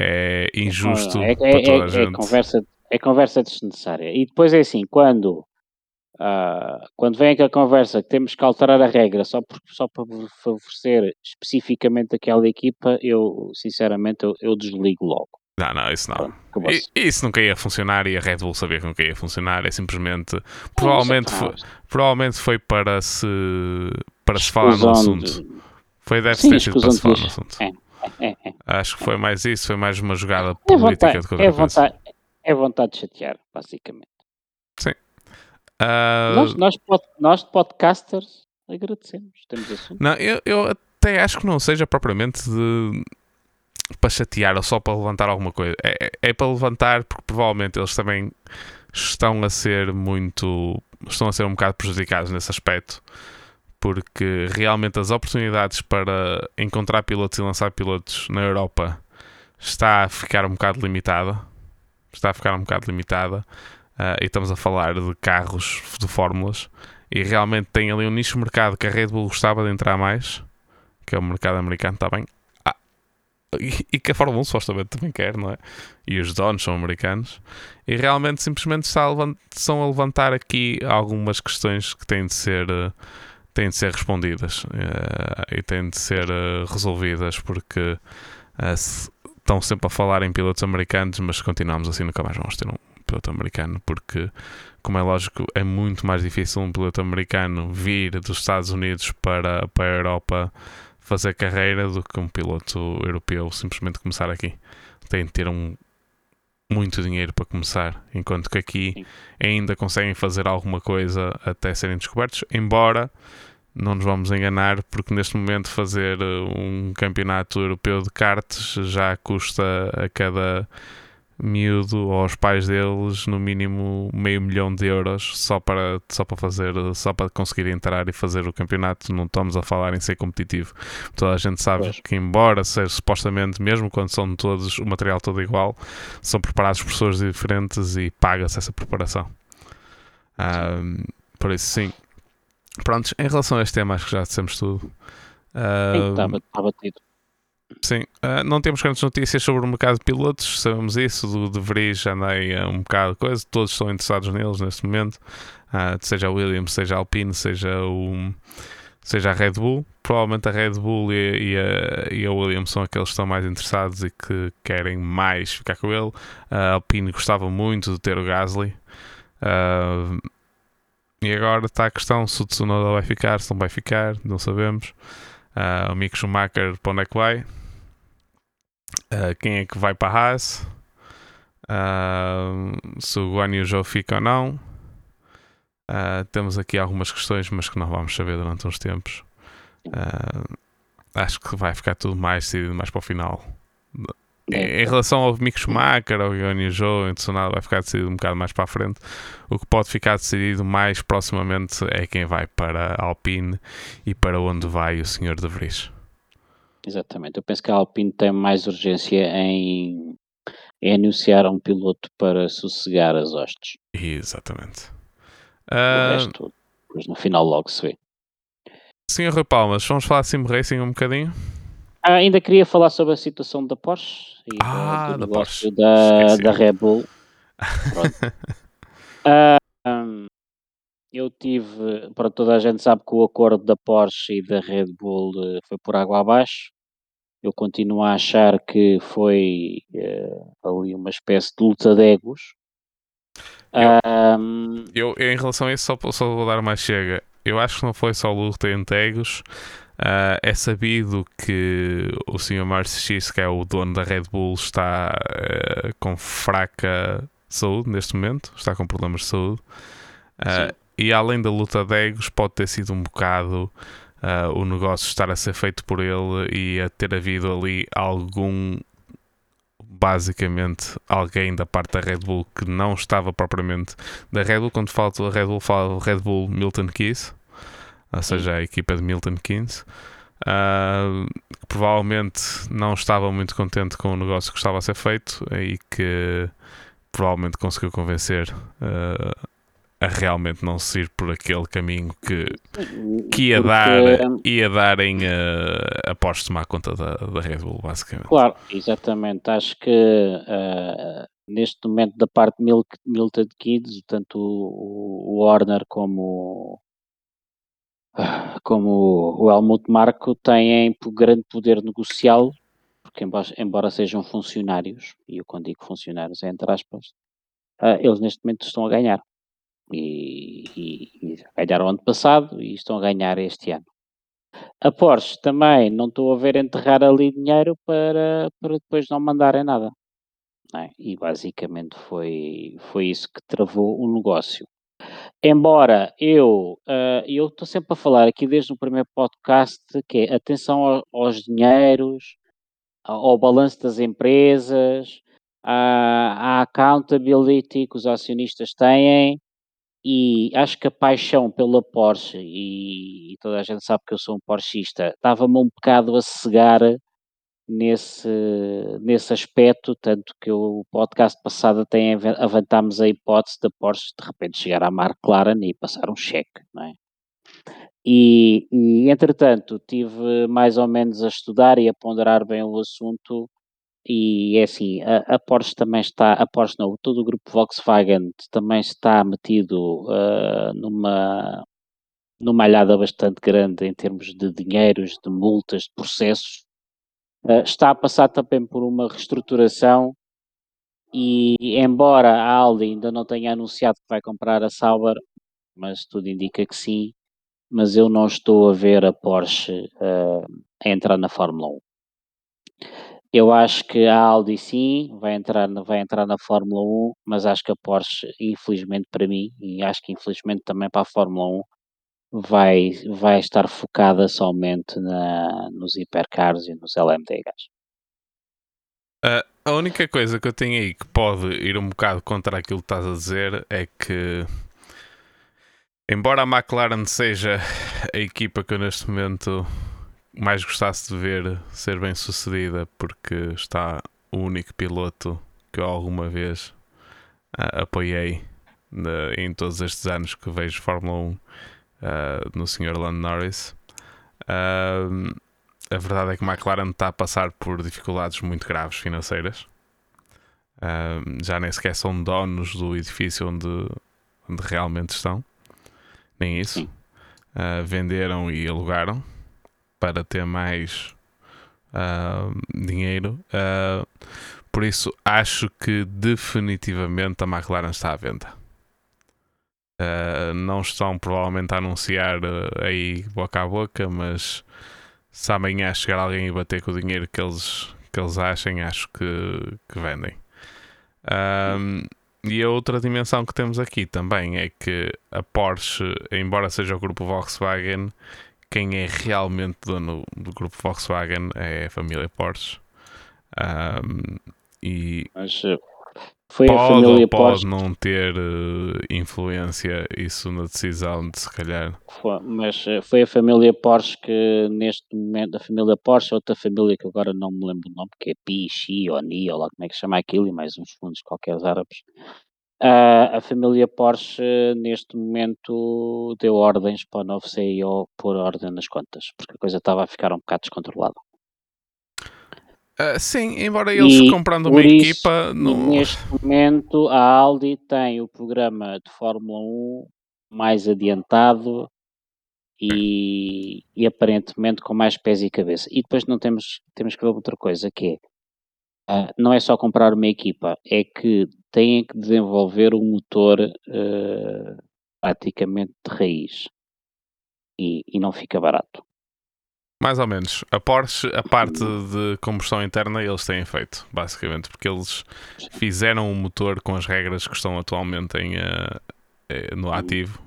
é injusto é, é, para toda a é, gente. É conversa, é conversa desnecessária. E depois é assim, quando, uh, quando vem aquela conversa que temos que alterar a regra só, por, só para favorecer especificamente aquela equipa, eu sinceramente eu, eu desligo logo. Não, não, isso não. isso nunca ia funcionar e a Red Bull sabia que nunca ia funcionar. É simplesmente. Provavelmente, foi, provavelmente foi para se. para se falar no assunto. Foi, deve ter sido para se falar no assunto. É, é, é, Acho que foi mais isso, foi mais uma jogada é política vontade, de é vontade, é vontade de chatear, basicamente. Sim. Uh... Nós, nós, nós, podcasters, agradecemos. Temos assunto. Não, eu, eu até acho que não seja propriamente de para chatear ou só para levantar alguma coisa. É, é, é para levantar porque provavelmente eles também estão a ser muito. estão a ser um bocado prejudicados nesse aspecto. Porque realmente as oportunidades para encontrar pilotos e lançar pilotos na Europa está a ficar um bocado limitada. Está a ficar um bocado limitada. Uh, e estamos a falar de carros de fórmulas. E realmente tem ali um nicho de mercado que a Red Bull gostava de entrar mais, que é o mercado americano, está bem e, que a Fórmula 1 supostamente também quer, não é? E os donos são americanos. E realmente simplesmente está a levantar aqui algumas questões que têm de ser, uh, têm de ser respondidas uh, e têm de ser uh, resolvidas porque se, estão sempre a falar em pilotos americanos, mas continuamos assim nunca mais vamos ter um piloto americano porque, como é lógico, é muito mais difícil um piloto americano vir dos Estados Unidos para, para a Europa fazer carreira do que um piloto europeu simplesmente começar aqui. Tem de ter um, muito dinheiro para começar, enquanto que aqui Sim. ainda conseguem fazer alguma coisa até serem descobertos, embora não nos vamos enganar, porque neste momento fazer um campeonato europeu de karts já custa a cada miúdo ou aos pais deles no mínimo meio milhão de euros só para, só para fazer, só para conseguir entrar e fazer o campeonato. Não estamos a falar em ser competitivo. Toda a gente sabe pois. que, embora seja supostamente, mesmo quando são todos o material todo igual, são preparados por pessoas diferentes e paga-se essa preparação. Por isso, sim. Prontos, em relação a este tema, acho que já dissemos tudo. Uh, está batido. Sim, uh, não temos grandes notícias sobre o mercado de pilotos, sabemos isso, do De Vries andei uh, um bocado coisa, todos estão interessados neles neste momento, uh, seja a Williams, seja a Alpine, seja, o, seja a Red Bull. Provavelmente a Red Bull e, e, a, e a Williams são aqueles que estão mais interessados e que querem mais ficar com ele. A Alpine gostava muito de ter o Gasly. Uh, e agora está a questão se o Tsunoda vai ficar, se não vai ficar, não sabemos. Uh, o Mick Schumacher para onde é que vai? Uh, quem é que vai para a Haas? Uh, se o Guan Zhou fica ou não. temos aqui algumas questões, mas que não vamos saber durante uns tempos. acho que vai ficar tudo mais decidido mais para o final em relação ao Mick Schumacher, ao Guanyu Zhou, Tsunoda vai ficar decidido um bocado mais para a frente. O que pode ficar decidido mais proximamente é quem vai para a Alpine e para onde vai o Sr. De Vries. Exatamente. Eu penso que a Alpine tem mais urgência em, em anunciar um piloto para sossegar as hostes. Exatamente. O uh... resto, depois no final logo se vê. Sr. Rui Palmas, vamos falar de Sim Racing um bocadinho? Ah, ainda queria falar sobre a situação da Porsche e ah, do, da, Porsche. Da, da Red Bull. uh, um, eu tive, para toda a gente sabe que o acordo da Porsche e da Red Bull uh, foi por água abaixo. Eu continuo a achar que foi uh, ali uma espécie de luta de egos. Eu, um, eu, em relação a isso, só, só vou dar mais chega. Eu acho que não foi só luta entre egos, Uh, é sabido que o Sr. Marcy X, que é o dono da Red Bull, está uh, com fraca saúde neste momento, está com problemas de saúde. Uh, e além da luta de egos, pode ter sido um bocado o negócio estar a ser feito por ele e a ter havido ali algum. Basicamente, alguém da parte da Red Bull que não estava propriamente da Red Bull. Quando falo da Red Bull, falo Red Bull Milton Keys ou seja, a equipa de Milton Keynes, uh, que provavelmente não estava muito contente com o negócio que estava a ser feito e que provavelmente conseguiu convencer uh, a realmente não se ir por aquele caminho que, que ia, Porque, dar, ia dar em uh, após tomar conta da, da Red Bull, basicamente. Claro, exatamente. Acho que uh, neste momento da parte de Milton Keynes, tanto o, o Warner como como o Helmut Marko têm grande poder negocial, porque embora, embora, sejam funcionários, e eu quando digo funcionários é entre aspas, uh, eles neste momento estão a ganhar. E, e, e, ganharam ano passado e estão a ganhar este ano. A Porsche também não estou a ver enterrar ali dinheiro para, para depois não mandarem nada. Não é? E basicamente foi, foi isso que travou o negócio. Embora eu, uh, eu estou sempre a falar aqui desde o primeiro podcast que é atenção ao, aos dinheiros, ao, balanço das empresas, à, à accountability que os acionistas têm e acho que a paixão pela Porsche, e, e toda a gente sabe que eu sou um porschista, estava-me um bocado a cegar nesse, nesse aspecto, tanto que o podcast passado até avantámos a hipótese da Porsche de repente chegar à McLaren e passar um cheque, não é? E, e, entretanto tive mais ou menos a estudar e a ponderar bem o assunto e é assim, a, a Porsche também está, a Porsche não, todo o grupo Volkswagen também está metido uh, numa, numa alhada bastante grande em termos de dinheiros, de multas, de processos, Uh, está a passar também por uma reestruturação e, embora a Aldi ainda não tenha anunciado que vai comprar a Sauber, mas tudo indica que sim, mas eu não estou a ver a Porsche uh, a entrar na Fórmula 1. Eu acho que a Audi sim vai entrar, vai entrar na Fórmula 1, mas acho que a Porsche, infelizmente para mim, e acho que infelizmente também para a Fórmula 1, vai, vai estar focada somente na, nos hipercars e nos LMDHs. Uh, a única coisa que eu tenho aí que pode ir um bocado contra aquilo que estás a dizer é que, embora a McLaren seja a equipa que eu neste momento mais gostasse de ver ser bem sucedida, porque está o único piloto que eu alguma vez uh, apoiei de, em todos estes anos que vejo Fórmula 1 uh, no Sr. Lando Norris. Uh, a verdade é que McLaren está a passar por dificuldades muito graves financeiras. Já nem sequer são donos do edifício onde, onde realmente estão. Nem isso. venderam e alugaram para ter mais dinheiro. por isso, acho que definitivamente a McLaren está à venda. Uh, não estão provavelmente a anunciar uh, aí boca a boca, mas se amanhã chegar alguém e bater com o dinheiro que eles, que eles achem, acho que, que vendem. Um, e a outra dimensão que temos aqui também é que a Porsche, embora seja o grupo Volkswagen, quem é realmente dono do grupo Volkswagen é a família Porsche. Um, e Mas foi pode a família ou pode Porsche. não ter uh, influência isso na decisão de se calhar. Foi, mas eh, foi a família Porsche que neste momento, a família Porsche, outra família que agora não me lembro o nome, que é Pi, Xi ou Ni, ou lá como é que chama aquilo, e mais uns fundos qualquer árabes. A família Porsche neste momento deu ordens para o novo CEO pôr ordem nas contas, porque a coisa estava a ficar um bocado descontrolada. Uh, sim, embora eles E comprando uma isso, equipa. Não... neste momento a Audi tem o programa de Fórmula 1 mais adiantado e, e aparentemente com mais pés e cabeça. E depois não temos, temos que ver outra coisa que é ah, não é só comprar uma equipa, é que têm que desenvolver um motor ah, praticamente de raiz e, e não fica barato. Mais ou menos. A Porsche, a parte de combustão interna, eles têm feito, basicamente, porque eles fizeram um motor com as regras que estão atualmente em, uh, no ativo.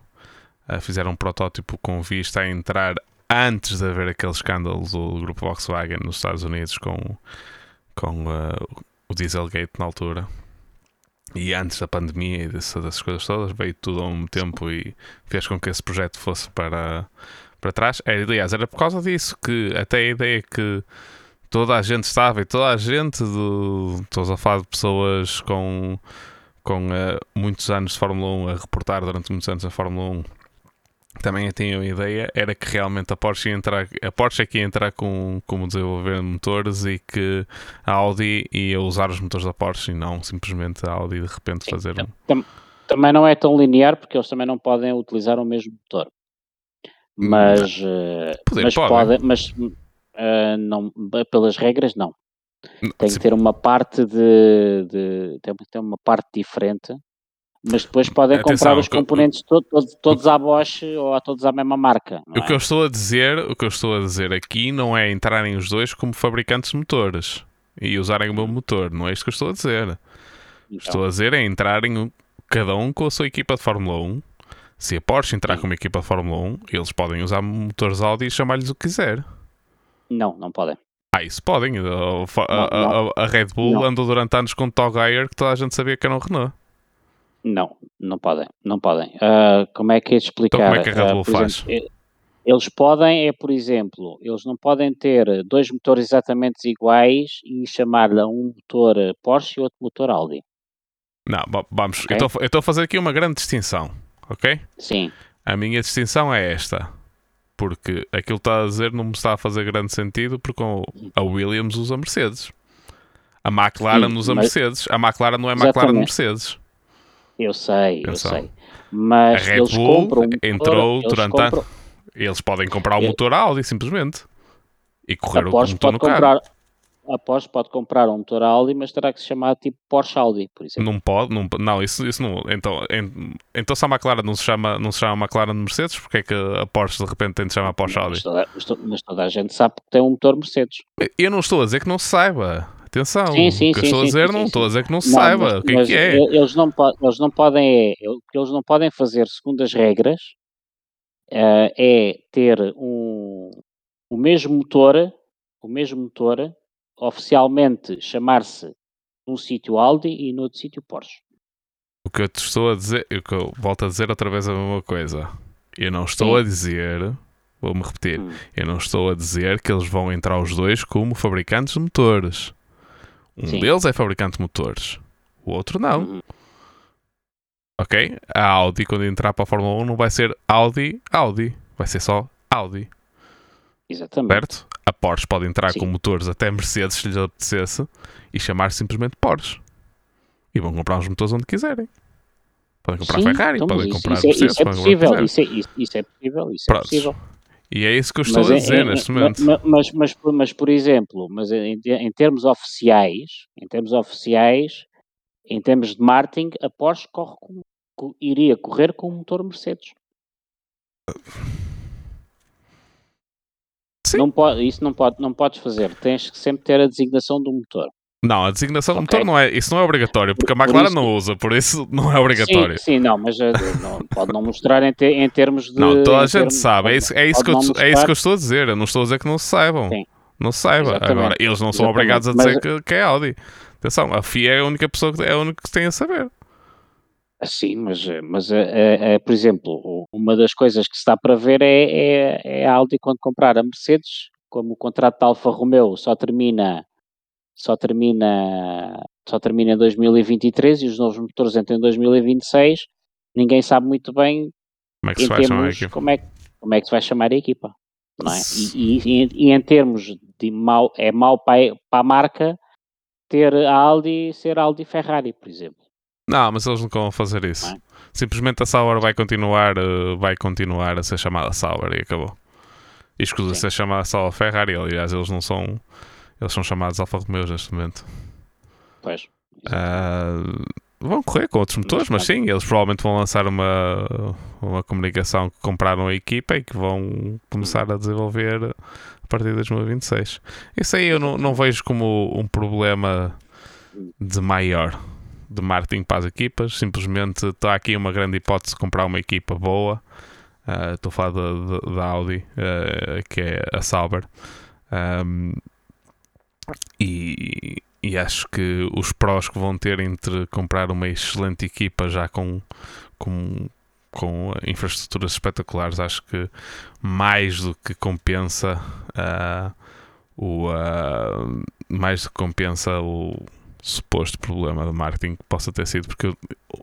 Uh, fizeram um protótipo com vista a entrar antes de haver aquele escândalo do grupo Volkswagen nos Estados Unidos com, com uh, o Dieselgate na altura. E antes da pandemia e dessas coisas todas, veio tudo ao mesmo tempo e fez com que esse projeto fosse para para trás. É, aliás, era por causa disso que até a ideia que toda a gente estava e toda a gente, do, estou a falar de pessoas com, com uh, muitos anos de Fórmula 1 a reportar durante muitos anos a Fórmula 1 também tinham a ideia era que realmente a Porsche ia entrar, a Porsche é que ia entrar com como desenvolver motores e que a Audi ia usar os motores da Porsche e não simplesmente a Audi de repente fazer um. Também não é tão linear porque eles também não podem utilizar o mesmo motor mas, uh, Poder, mas podem. pode, mas uh, não, pelas regras não. Tem que ter uma parte de, de tem que ter uma parte diferente, mas depois podem Atenção, comprar os o que componentes todos, à Bosch ou a todos à mesma marca. O que é? eu estou a dizer, o que eu estou a dizer aqui não é entrarem os dois como fabricantes de motores e usarem o meu motor, não é isto que eu estou a dizer. Então, Estou a dizer é entrarem cada um com a sua equipa de Fórmula 1. Se a Porsche entrar com uma equipa de Fórmula 1, eles podem usar motores Audi e chamar-lhes o que quiser. Não, não podem. Ah, isso podem. A, a- a- a Red Bull Não. andou durante anos com Tog Heuer que toda a gente sabia que era um Renault. Não, não podem, não podem. Ah, como é que é de explicar? Então como é que a Red Bull por faz? exemplo, eles podem, é por exemplo, eles não podem ter dois motores exatamente iguais e chamar-lhe um motor Porsche e outro motor Audi. Não, va- vamos. Ok. Eu estou- a fazer aqui uma grande distinção, ok? Sim, A minha distinção é esta. Porque aquilo que está a dizer não me está a fazer grande sentido porque a Williams usa Mercedes. A McLaren Sim, usa mas- Mercedes. A McLaren não é McLaren Exatamente. Mercedes. Eu sei, eu sei. Mas A Red eles Bull compram um motor, entrou eles durante a- compram, Eles podem comprar o Eu- motor Audi simplesmente. E correr o motor pode no carro. comprar a Porsche pode comprar um motor Audi, mas terá que se chamar tipo Porsche Audi, por exemplo. Não pode, não, não isso, isso não. Então, en- então se a McLaren não se chama, não se chama McLaren Mercedes, porque é que a Porsche de repente tem de chamar Porsche Audi? Mas toda, mas to- mas toda a gente sabe que tem um motor Mercedes. Eu não estou a dizer que não se saiba. Atenção, Sim, sim, o que eu estou a dizer não estou a dizer que não se Não, saiba o que é que é. Eles não, eles não podem é, o que eles não podem fazer segundo as regras uh, é ter um, o mesmo motor, o mesmo motor, oficialmente chamar-se num sítio Audi e no outro sítio Porsche. O que eu te estou a dizer, o que eu volto a dizer outra vez a mesma coisa. Eu não estou Sim. a dizer, vou-me repetir, hum. eu não estou a dizer que eles vão entrar os dois como fabricantes de motores. Um Sim. deles é fabricante de motores, o outro não. Uhum. Ok? A Audi, quando entrar para a Fórmula 1, não vai ser Audi, Audi. Vai ser só Audi. Exatamente. Certo? A Porsche pode entrar Sim. com motores até Mercedes se lhes apetecesse e chamar simplesmente Porsche. E vão comprar os motores onde quiserem. Podem comprar Sim, Ferrari, então, podem comprar isso, Mercedes, isso é possível, isso é, isso, isso é possível, isso é possível. E é isso que eu estou mas, a dizer é, neste momento. Mas, mas, mas, mas, por exemplo, mas em, em, termos oficiais, em termos oficiais, em termos de marketing, a Porsche corre com, iria correr com o motor Mercedes. Sim. Não pode, isso não, pode, não podes fazer. Tens que sempre ter a designação do motor. Não, a designação okay. do motor não é, isso não é obrigatório, porque a McLaren isso, não usa, por isso não é obrigatório. Sim, sim não, mas uh, não, pode não mostrar em, te, em, termos de. Não, toda a gente termos, sabe, é isso, é, isso que eu, é isso que eu estou a dizer. Eu não estou a dizer que não se saibam. Sim. Não se saiba. Exatamente. Agora, eles não são Exatamente. obrigados a dizer mas, que, que, é Audi. Atenção, a FIA é a única pessoa que é a única que tem a saber. Sim, mas, mas é, é, por exemplo, uma das coisas que se está para ver é, é, é a Audi quando comprar a Mercedes, como o contrato da Alfa Romeo só termina só termina só termina em 2023 e os novos motores entram em 2026. Ninguém sabe muito bem como é que se vai chamar a equipa. Como é, como é que se vai chamar a equipa. Não é? e, e, e, em termos de mau, é mau para, para a marca ter a Aldi ser Aldi Ferrari, por exemplo. Não, mas eles nunca vão fazer isso. É? Simplesmente a Sauber vai continuar, uh, vai continuar a ser chamada Sauber e acabou. E escusa ser chamada só Ferrari, aliás, eles não são eles são chamados Alfa Romeo neste momento. Pois. Uh, vão correr com outros motores, mas, sim, eles provavelmente vão lançar uma, uma comunicação que compraram a equipa e que vão começar a desenvolver a partir de 2026. Isso aí eu não, não vejo como um problema de maior de marketing para as equipas. Simplesmente está aqui uma grande hipótese de comprar uma equipa boa. Uh, estou a falar da Audi, uh, que é a Sauber. Um, e, e acho que os prós que vão ter entre comprar uma excelente equipa já com, com, com infraestruturas espetaculares, acho que mais do que compensa uh, o uh, mais do que compensa o suposto problema de marketing que possa ter sido porque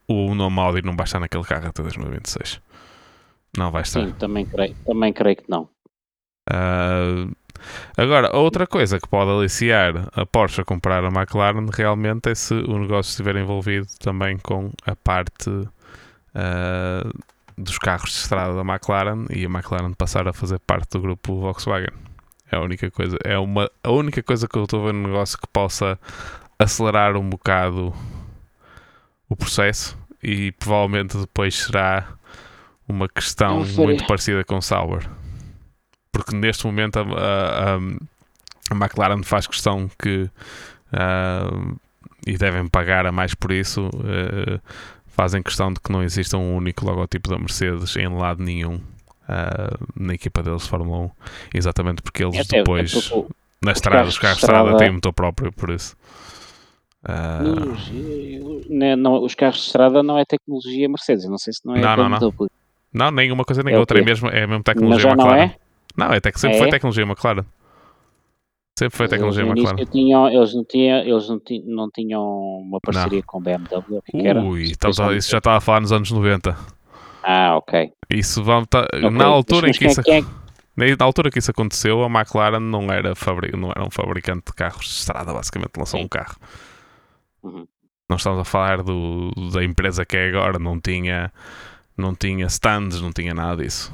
o nome Audi não vai estar naquele carro até 2026 não vai estar. Sim, também creio, também creio que não. Uh, Agora, outra coisa que pode aliciar a Porsche a comprar a McLaren realmente é se o negócio estiver envolvido também com a parte uh, dos carros de estrada da McLaren e a McLaren passar a fazer parte do grupo Volkswagen. É a única coisa, é uma, a única coisa que eu estou a ver no negócio que possa acelerar um bocado o processo e provavelmente depois será uma questão muito parecida com Sauber porque neste momento a, a, a McLaren faz questão que uh, e devem pagar a mais por isso. Uh, fazem questão de que não exista um único logotipo da Mercedes em lado nenhum uh, na equipa deles de Fórmula 1, exatamente porque eles é, depois é porque, na estrada, os carros de estrada, estrada têm motor próprio, por isso. Uh... Não, não, os carros de estrada não é tecnologia Mercedes, não sei se não é não, não, não. não, nem uma coisa nem é outra, é mesmo, é mesmo tecnologia Mas já McLaren. Não é? Não, é, sempre é? foi tecnologia McLaren. Sempre foi tecnologia eles, McLaren. Tinham, eles não tinham, eles não tinham, não tinham uma parceria não. com BMW. Ui, estamos a, isso já estava a falar nos anos 90. Ah, ok. Isso vamos tá, okay. na altura em que isso, é, é? na altura que isso aconteceu, a McLaren não era, fabri, não era um fabricante de carros de estrada, basicamente lançou Sim. um carro. Uhum. Nós estamos a falar do, da empresa que é agora, não tinha, não tinha stands, não tinha nada disso.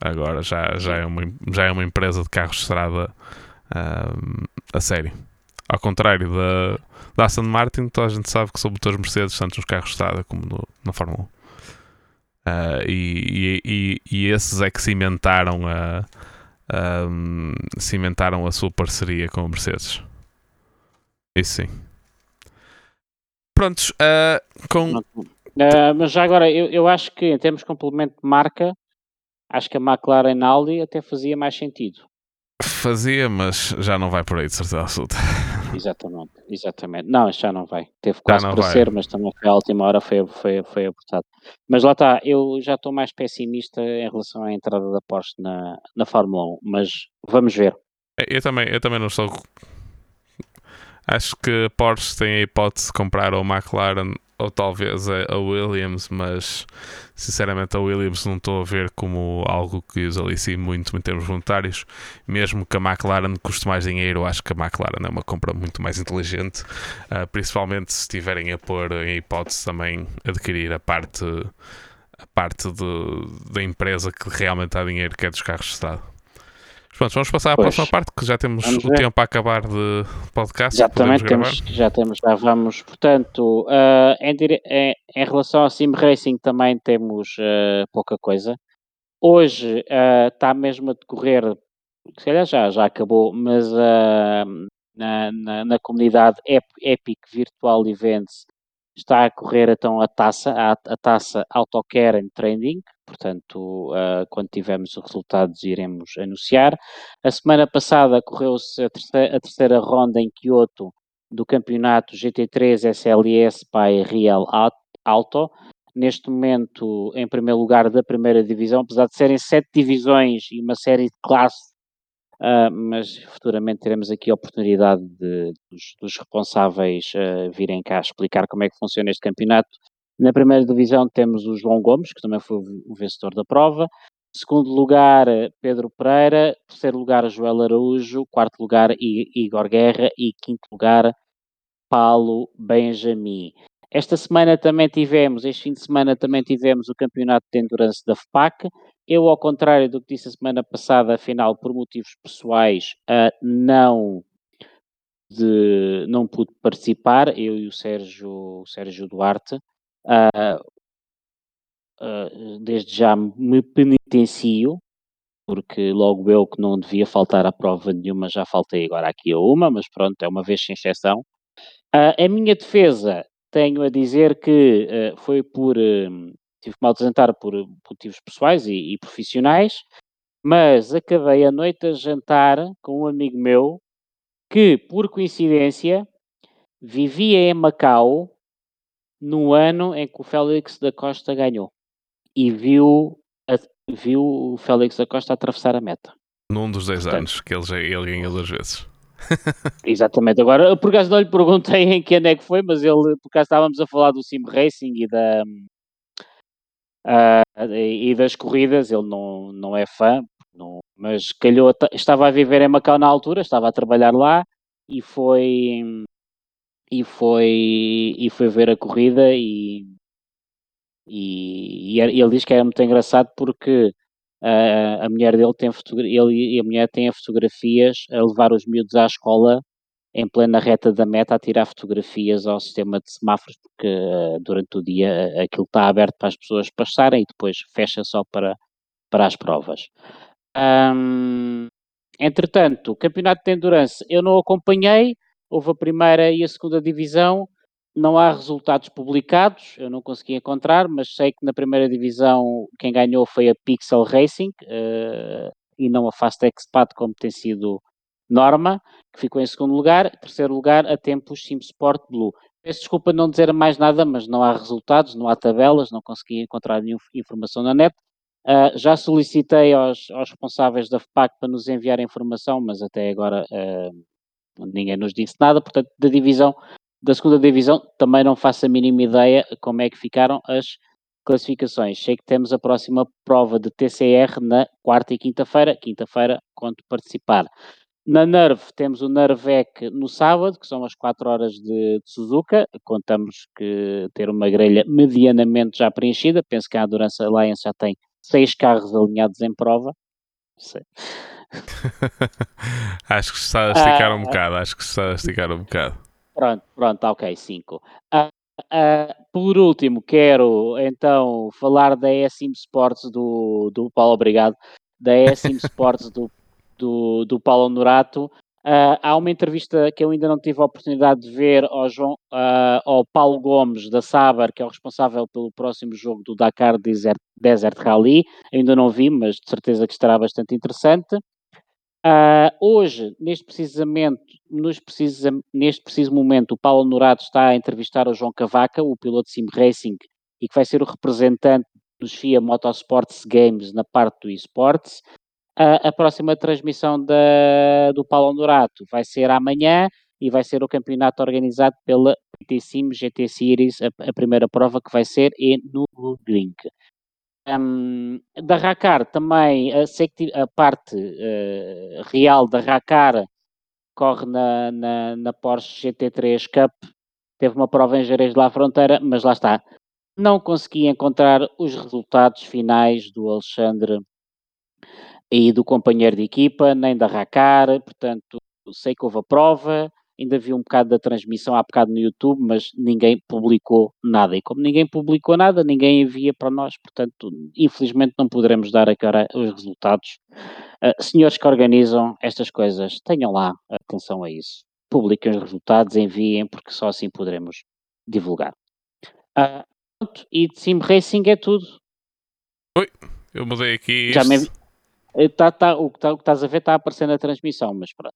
Agora já, já, é, uma, já é uma empresa de carros de estrada uh, a sério. Ao contrário da, da Aston Martin, toda a gente sabe que são motores Mercedes, tanto nos carros de estrada como no, na Fórmula 1. Uh, ah, e, e, e, esses é que cimentaram a, cimentaram a sua parceria com a Mercedes. Isso sim. Prontos, uh, com... Uh, mas já agora, eu, eu acho que em termos de complemento de marca, acho que a McLaren Audi até fazia mais sentido. Fazia, mas já não vai por aí, de certeza absoluta. Exatamente, exatamente. Não, já não vai. Teve quase para vai. ser, mas também foi à última hora, foi, foi, foi apertado. Mas lá está, eu já estou mais pessimista em relação à entrada da Porsche na, na Fórmula 1, mas vamos ver. Eu também, eu também não estou. Acho que a Porsche tem a hipótese de comprar o McLaren ou talvez a Williams, mas sinceramente a Williams não estou a ver como algo que os alicie muito em termos voluntários. Mesmo que a McLaren custe mais dinheiro, acho que a McLaren é uma compra muito mais inteligente, uh, principalmente se estiverem a pôr em hipótese também adquirir a parte, a parte de, da empresa que realmente dá dinheiro, que é dos carros de Estado. Pronto, vamos passar à pois. próxima parte, que já temos vamos o ver. tempo a acabar de podcast. Exatamente, temos, já temos, já vamos. Portanto, uh, em, em, em, relação ao Sim Racing também temos uh, pouca coisa. Hoje uh, está mesmo a decorrer, se calhar já, já acabou, mas na, na, na, comunidade Epic Virtual Events está a correr então a taça, a, a taça AutoCare and Trending, portanto, uh, quando tivermos os resultados iremos anunciar. A semana passada correu-se a terceira, a terceira ronda em Kyoto do campeonato GT3 SLS by Real Auto. Neste momento, em primeiro lugar da primeira divisão, apesar de serem sete divisões e uma série de classes Uh, mas futuramente teremos aqui a oportunidade de, dos, dos responsáveis uh, virem cá explicar como é que funciona este campeonato. Na primeira divisão temos o João Gomes, que também foi o vencedor da prova. Segundo lugar, Pedro Pereira. Terceiro lugar, Joel Araújo. Quarto lugar, Igor Guerra. E quinto lugar, Paulo Benjamin. Esta semana também tivemos, este fim de semana também tivemos o campeonato de endurance da FPAC. Eu, ao contrário do que disse a semana passada, afinal, por motivos pessoais, uh, não, de, não pude participar, eu e o Sérgio, o Sérgio Duarte. Uh, uh, desde já me penitencio, porque logo eu que não devia faltar a prova nenhuma, já faltei agora aqui a uma, mas pronto, é uma vez sem exceção. a minha defesa, tenho a dizer que foi por tive que me ausentar por motivos pessoais e, e, profissionais, mas acabei a noite a jantar com um amigo meu que, por coincidência, vivia em Macau no ano em que o Félix da Costa ganhou e viu, a, viu o Félix da Costa atravessar a meta. Num dos 10 anos que ele, já, ele ganhou duas vezes. Exatamente, agora por acaso não lhe perguntei em que ano é que foi, mas ele, por acaso estávamos a falar do Sim Racing e da, Uh, e, das corridas, ele não, não é fã, não, mas calhou, estava a viver em Macau na altura, estava a trabalhar lá e foi e foi e foi ver a corrida e, e, e ele diz que era muito engraçado porque uh, a mulher dele tem ele e a mulher têm fotografias a levar os miúdos à escola em plena reta da meta a tirar fotografias ao sistema de semáforos, porque uh, durante o dia uh, aquilo está aberto para as pessoas passarem e depois fecha só para, para as provas. Um, entretanto, o campeonato de endurance eu não acompanhei, houve a primeira e a segunda divisão, não há resultados publicados, eu não consegui encontrar, mas sei que na primeira divisão quem ganhou foi a Pixel Racing uh, e não a Fast Expat, como tem sido Norma, que ficou em segundo lugar. Terceiro lugar, a Tempos Sim Sport Blue. Peço desculpa não dizer mais nada, mas não há resultados, não há tabelas, não consegui encontrar nenhuma informação na net. Uh, já solicitei aos, aos, responsáveis da FPAC para nos enviar informação, mas até agora uh, ninguém nos disse nada. Portanto, da divisão, da segunda divisão, também não faço a mínima ideia como é que ficaram as classificações. Sei que temos a próxima prova de TCR na quarta e quinta-feira. Quinta-feira, conto participar. Na Nerve temos o Nervec no sábado, que são as 4 horas de, de, Suzuka. Contamos que ter uma grelha medianamente já preenchida. Penso que a Endurance Alliance já tem 6 carros alinhados em prova. acho que está a esticar um ah, bocado. Acho que está a esticar um bocado. Pronto, pronto, ok, 5. Uh, uh, por último, quero então falar da ESIM Sports do, do Paulo, obrigado, da ESIM Sports do do, do Paulo Norato. Uh, há uma entrevista que eu ainda não tive a oportunidade de ver ao, João, uh, ao Paulo Gomes da Saber, que é o responsável pelo próximo jogo do Dakar Desert, Desert Rally. Ainda não vi, mas de certeza que estará bastante interessante. Uh, hoje, neste, precisamente, precisa, neste preciso momento, o Paulo Nourado está a entrevistar o João Cavaca, o piloto Sim Racing, e que vai ser o representante dos FIA Motorsports Games na parte do esportes a, a próxima transmissão da, do Paulo Honorato vai ser amanhã e vai ser o campeonato organizado pela PT Sim GT Series, a, a, primeira prova que vai ser em Nürburgring. Um, da Racar também, a, a parte uh, real da Racar corre na, na, na, Porsche GT3 Cup, teve uma prova em Jerez de la Fronteira, mas lá está. Não consegui encontrar os resultados finais do Alexandre e do companheiro de equipa, nem da Racar, portanto, sei que houve a prova, ainda vi um bocado da transmissão há bocado no YouTube, mas ninguém publicou nada. E como ninguém publicou nada, ninguém envia para nós, portanto, infelizmente não poderemos dar agora os resultados. Uh, senhores que organizam estas coisas, tenham lá atenção a isso. Publiquem os resultados, enviem, porque só assim poderemos divulgar. Uh, e de Sim Racing é tudo. Oi, eu mudei aqui. Já me, Tá, tá, o, que tá, o que estás a ver está a aparecer na transmissão, mas pronto.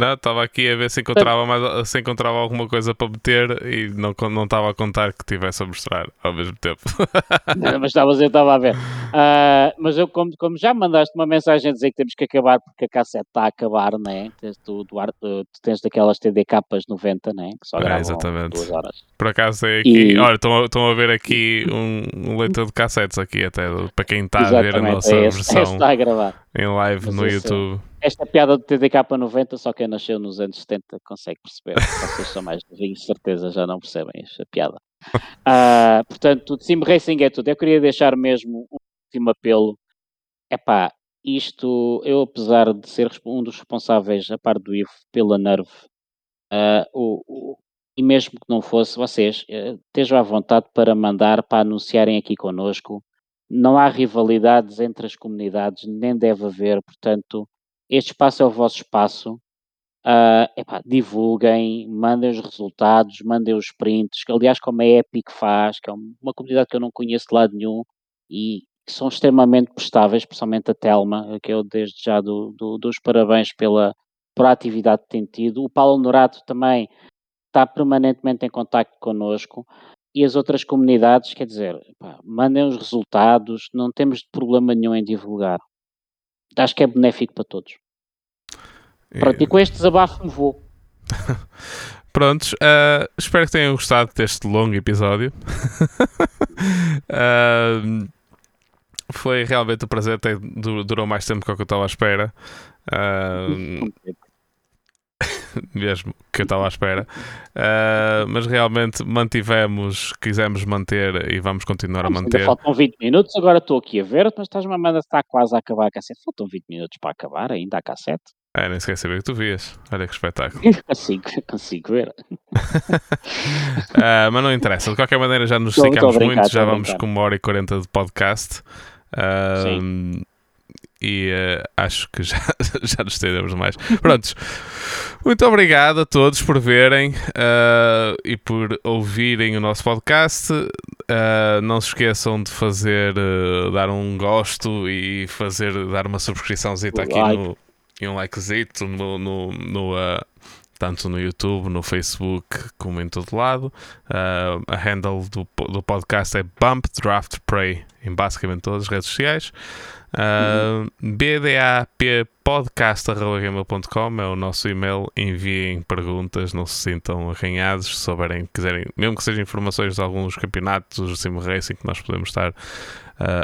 Não, estava aqui a ver se encontrava, mais, se encontrava alguma coisa para meter e não, não estava a contar que tivesse a mostrar ao mesmo tempo. não, mas estavas, eu estava a ver. Uh, mas eu, como, como já mandaste uma mensagem a dizer que temos que acabar porque a cassete está a acabar, né? Tu, Duarte, tu, tens daquelas TD capas 90, né? Que só é, exatamente. duas horas. Por acaso é aqui, e... olha, estão, a ver aqui um, um leitor de cassetes aqui até, para quem está a ver a nossa é esse, versão. está a gravar. Em live mas no YouTube. Esta piada do TDK 90, só quem nasceu nos anos 70 consegue perceber. Vocês são mais novinhos, certeza já não percebem esta piada. Uh, portanto, o Sim Racing é tudo. Eu queria deixar mesmo um último apelo. É pá, isto, eu apesar de ser um dos responsáveis, a par do Ivo, pela Nerve, uh, o, o, e mesmo que não fosse, vocês uh, estejam à vontade para mandar, para anunciarem aqui connosco. Não há rivalidades entre as comunidades, nem deve haver, portanto, este espaço é o vosso espaço. Uh, epá, divulguem, mandem os resultados, mandem os prints, aliás como a Epic faz, que é uma comunidade que eu não conheço de lado nenhum e que são extremamente prestáveis, especialmente a Telma, que eu desde já do, do, dos parabéns pela, pela atividade que tem tido. O Paulo Norato também está permanentemente em contato connosco e as outras comunidades, quer dizer, mandem os resultados, não temos problema nenhum em divulgar acho que é benéfico para todos. E... Pronto, e com este desabafo me vou. Prontos, uh, espero que tenham gostado deste longo episódio. uh, foi realmente um prazer, até durou mais tempo do que eu estava à espera. Uh, mesmo que eu estava à espera. Uh, mas realmente mantivemos, quisemos manter e vamos continuar a manter. faltam 20 minutos, agora estou aqui a ver, mas estás-me a mandar, está quase a acabar a cassete. Faltam 20 minutos para acabar ainda a cassete. É, nem sequer saber que tu vias. Olha que espetáculo. consigo, consigo ver. uh, mas não interessa. De qualquer maneira, já nos esticamos muito. Já vamos com uma hora e 40 de podcast. Uh, Sim e uh, acho que já, já nos estendemos mais. Prontos, muito obrigado a todos por verem uh, e por ouvirem o nosso podcast. Uh, não se esqueçam de fazer, dar um gosto e fazer, dar uma subscriçãozinha aqui like. no, e um likezito no, no, no tanto no YouTube, no Facebook, como em todo lado. a handle do, do podcast é Bump Draft Pray em basicamente todas as redes sociais. Uh, bdappodcast.com é o nosso e-mail. Enviem perguntas, não se sintam arranhados. Se souberem, quiserem, mesmo que sejam informações de alguns campeonatos do Sim Racing que nós podemos estar uh,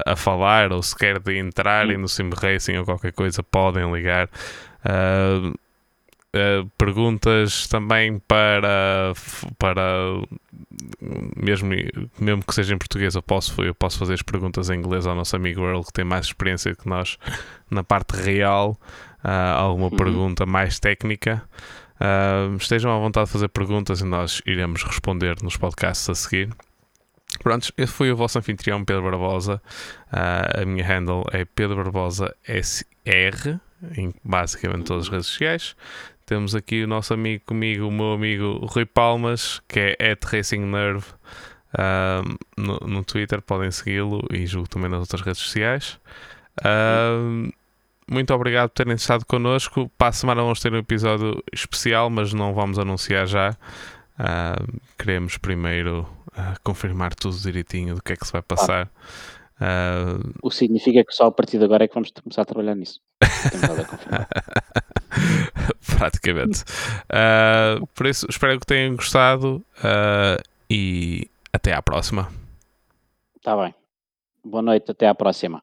a falar, ou se quer de entrarem no Sim Racing ou qualquer coisa, podem ligar. Uh, Uh, perguntas também para, para mesmo, mesmo que seja em português, eu posso, eu posso fazer as perguntas em inglês ao nosso amigo Earl, que tem mais experiência que nós na parte real. Uh, alguma uhum. pergunta mais técnica. Uh, estejam à vontade de fazer perguntas e nós iremos responder nos podcasts a seguir. Prontos, esse foi o vosso anfitrião Pedro Barbosa. a minha handle é Pedro Barbosa SR em basicamente todas as redes sociais. Temos aqui o nosso amigo comigo, o meu amigo Rui Palmas, que é at Racing Nerve uh, no, no, Twitter, podem segui-lo e julgo também nas outras redes sociais. Uh, muito obrigado por terem estado connosco. Para a semana vamos ter um episódio especial, mas não vamos anunciar já. Uh, queremos primeiro confirmar tudo direitinho do que é que se vai passar. Uh... O que significa que só a partir de agora é que vamos começar a trabalhar nisso. Praticamente. Uh, por isso, espero que tenham gostado uh, e até à próxima. Está bem. Boa noite, até à próxima.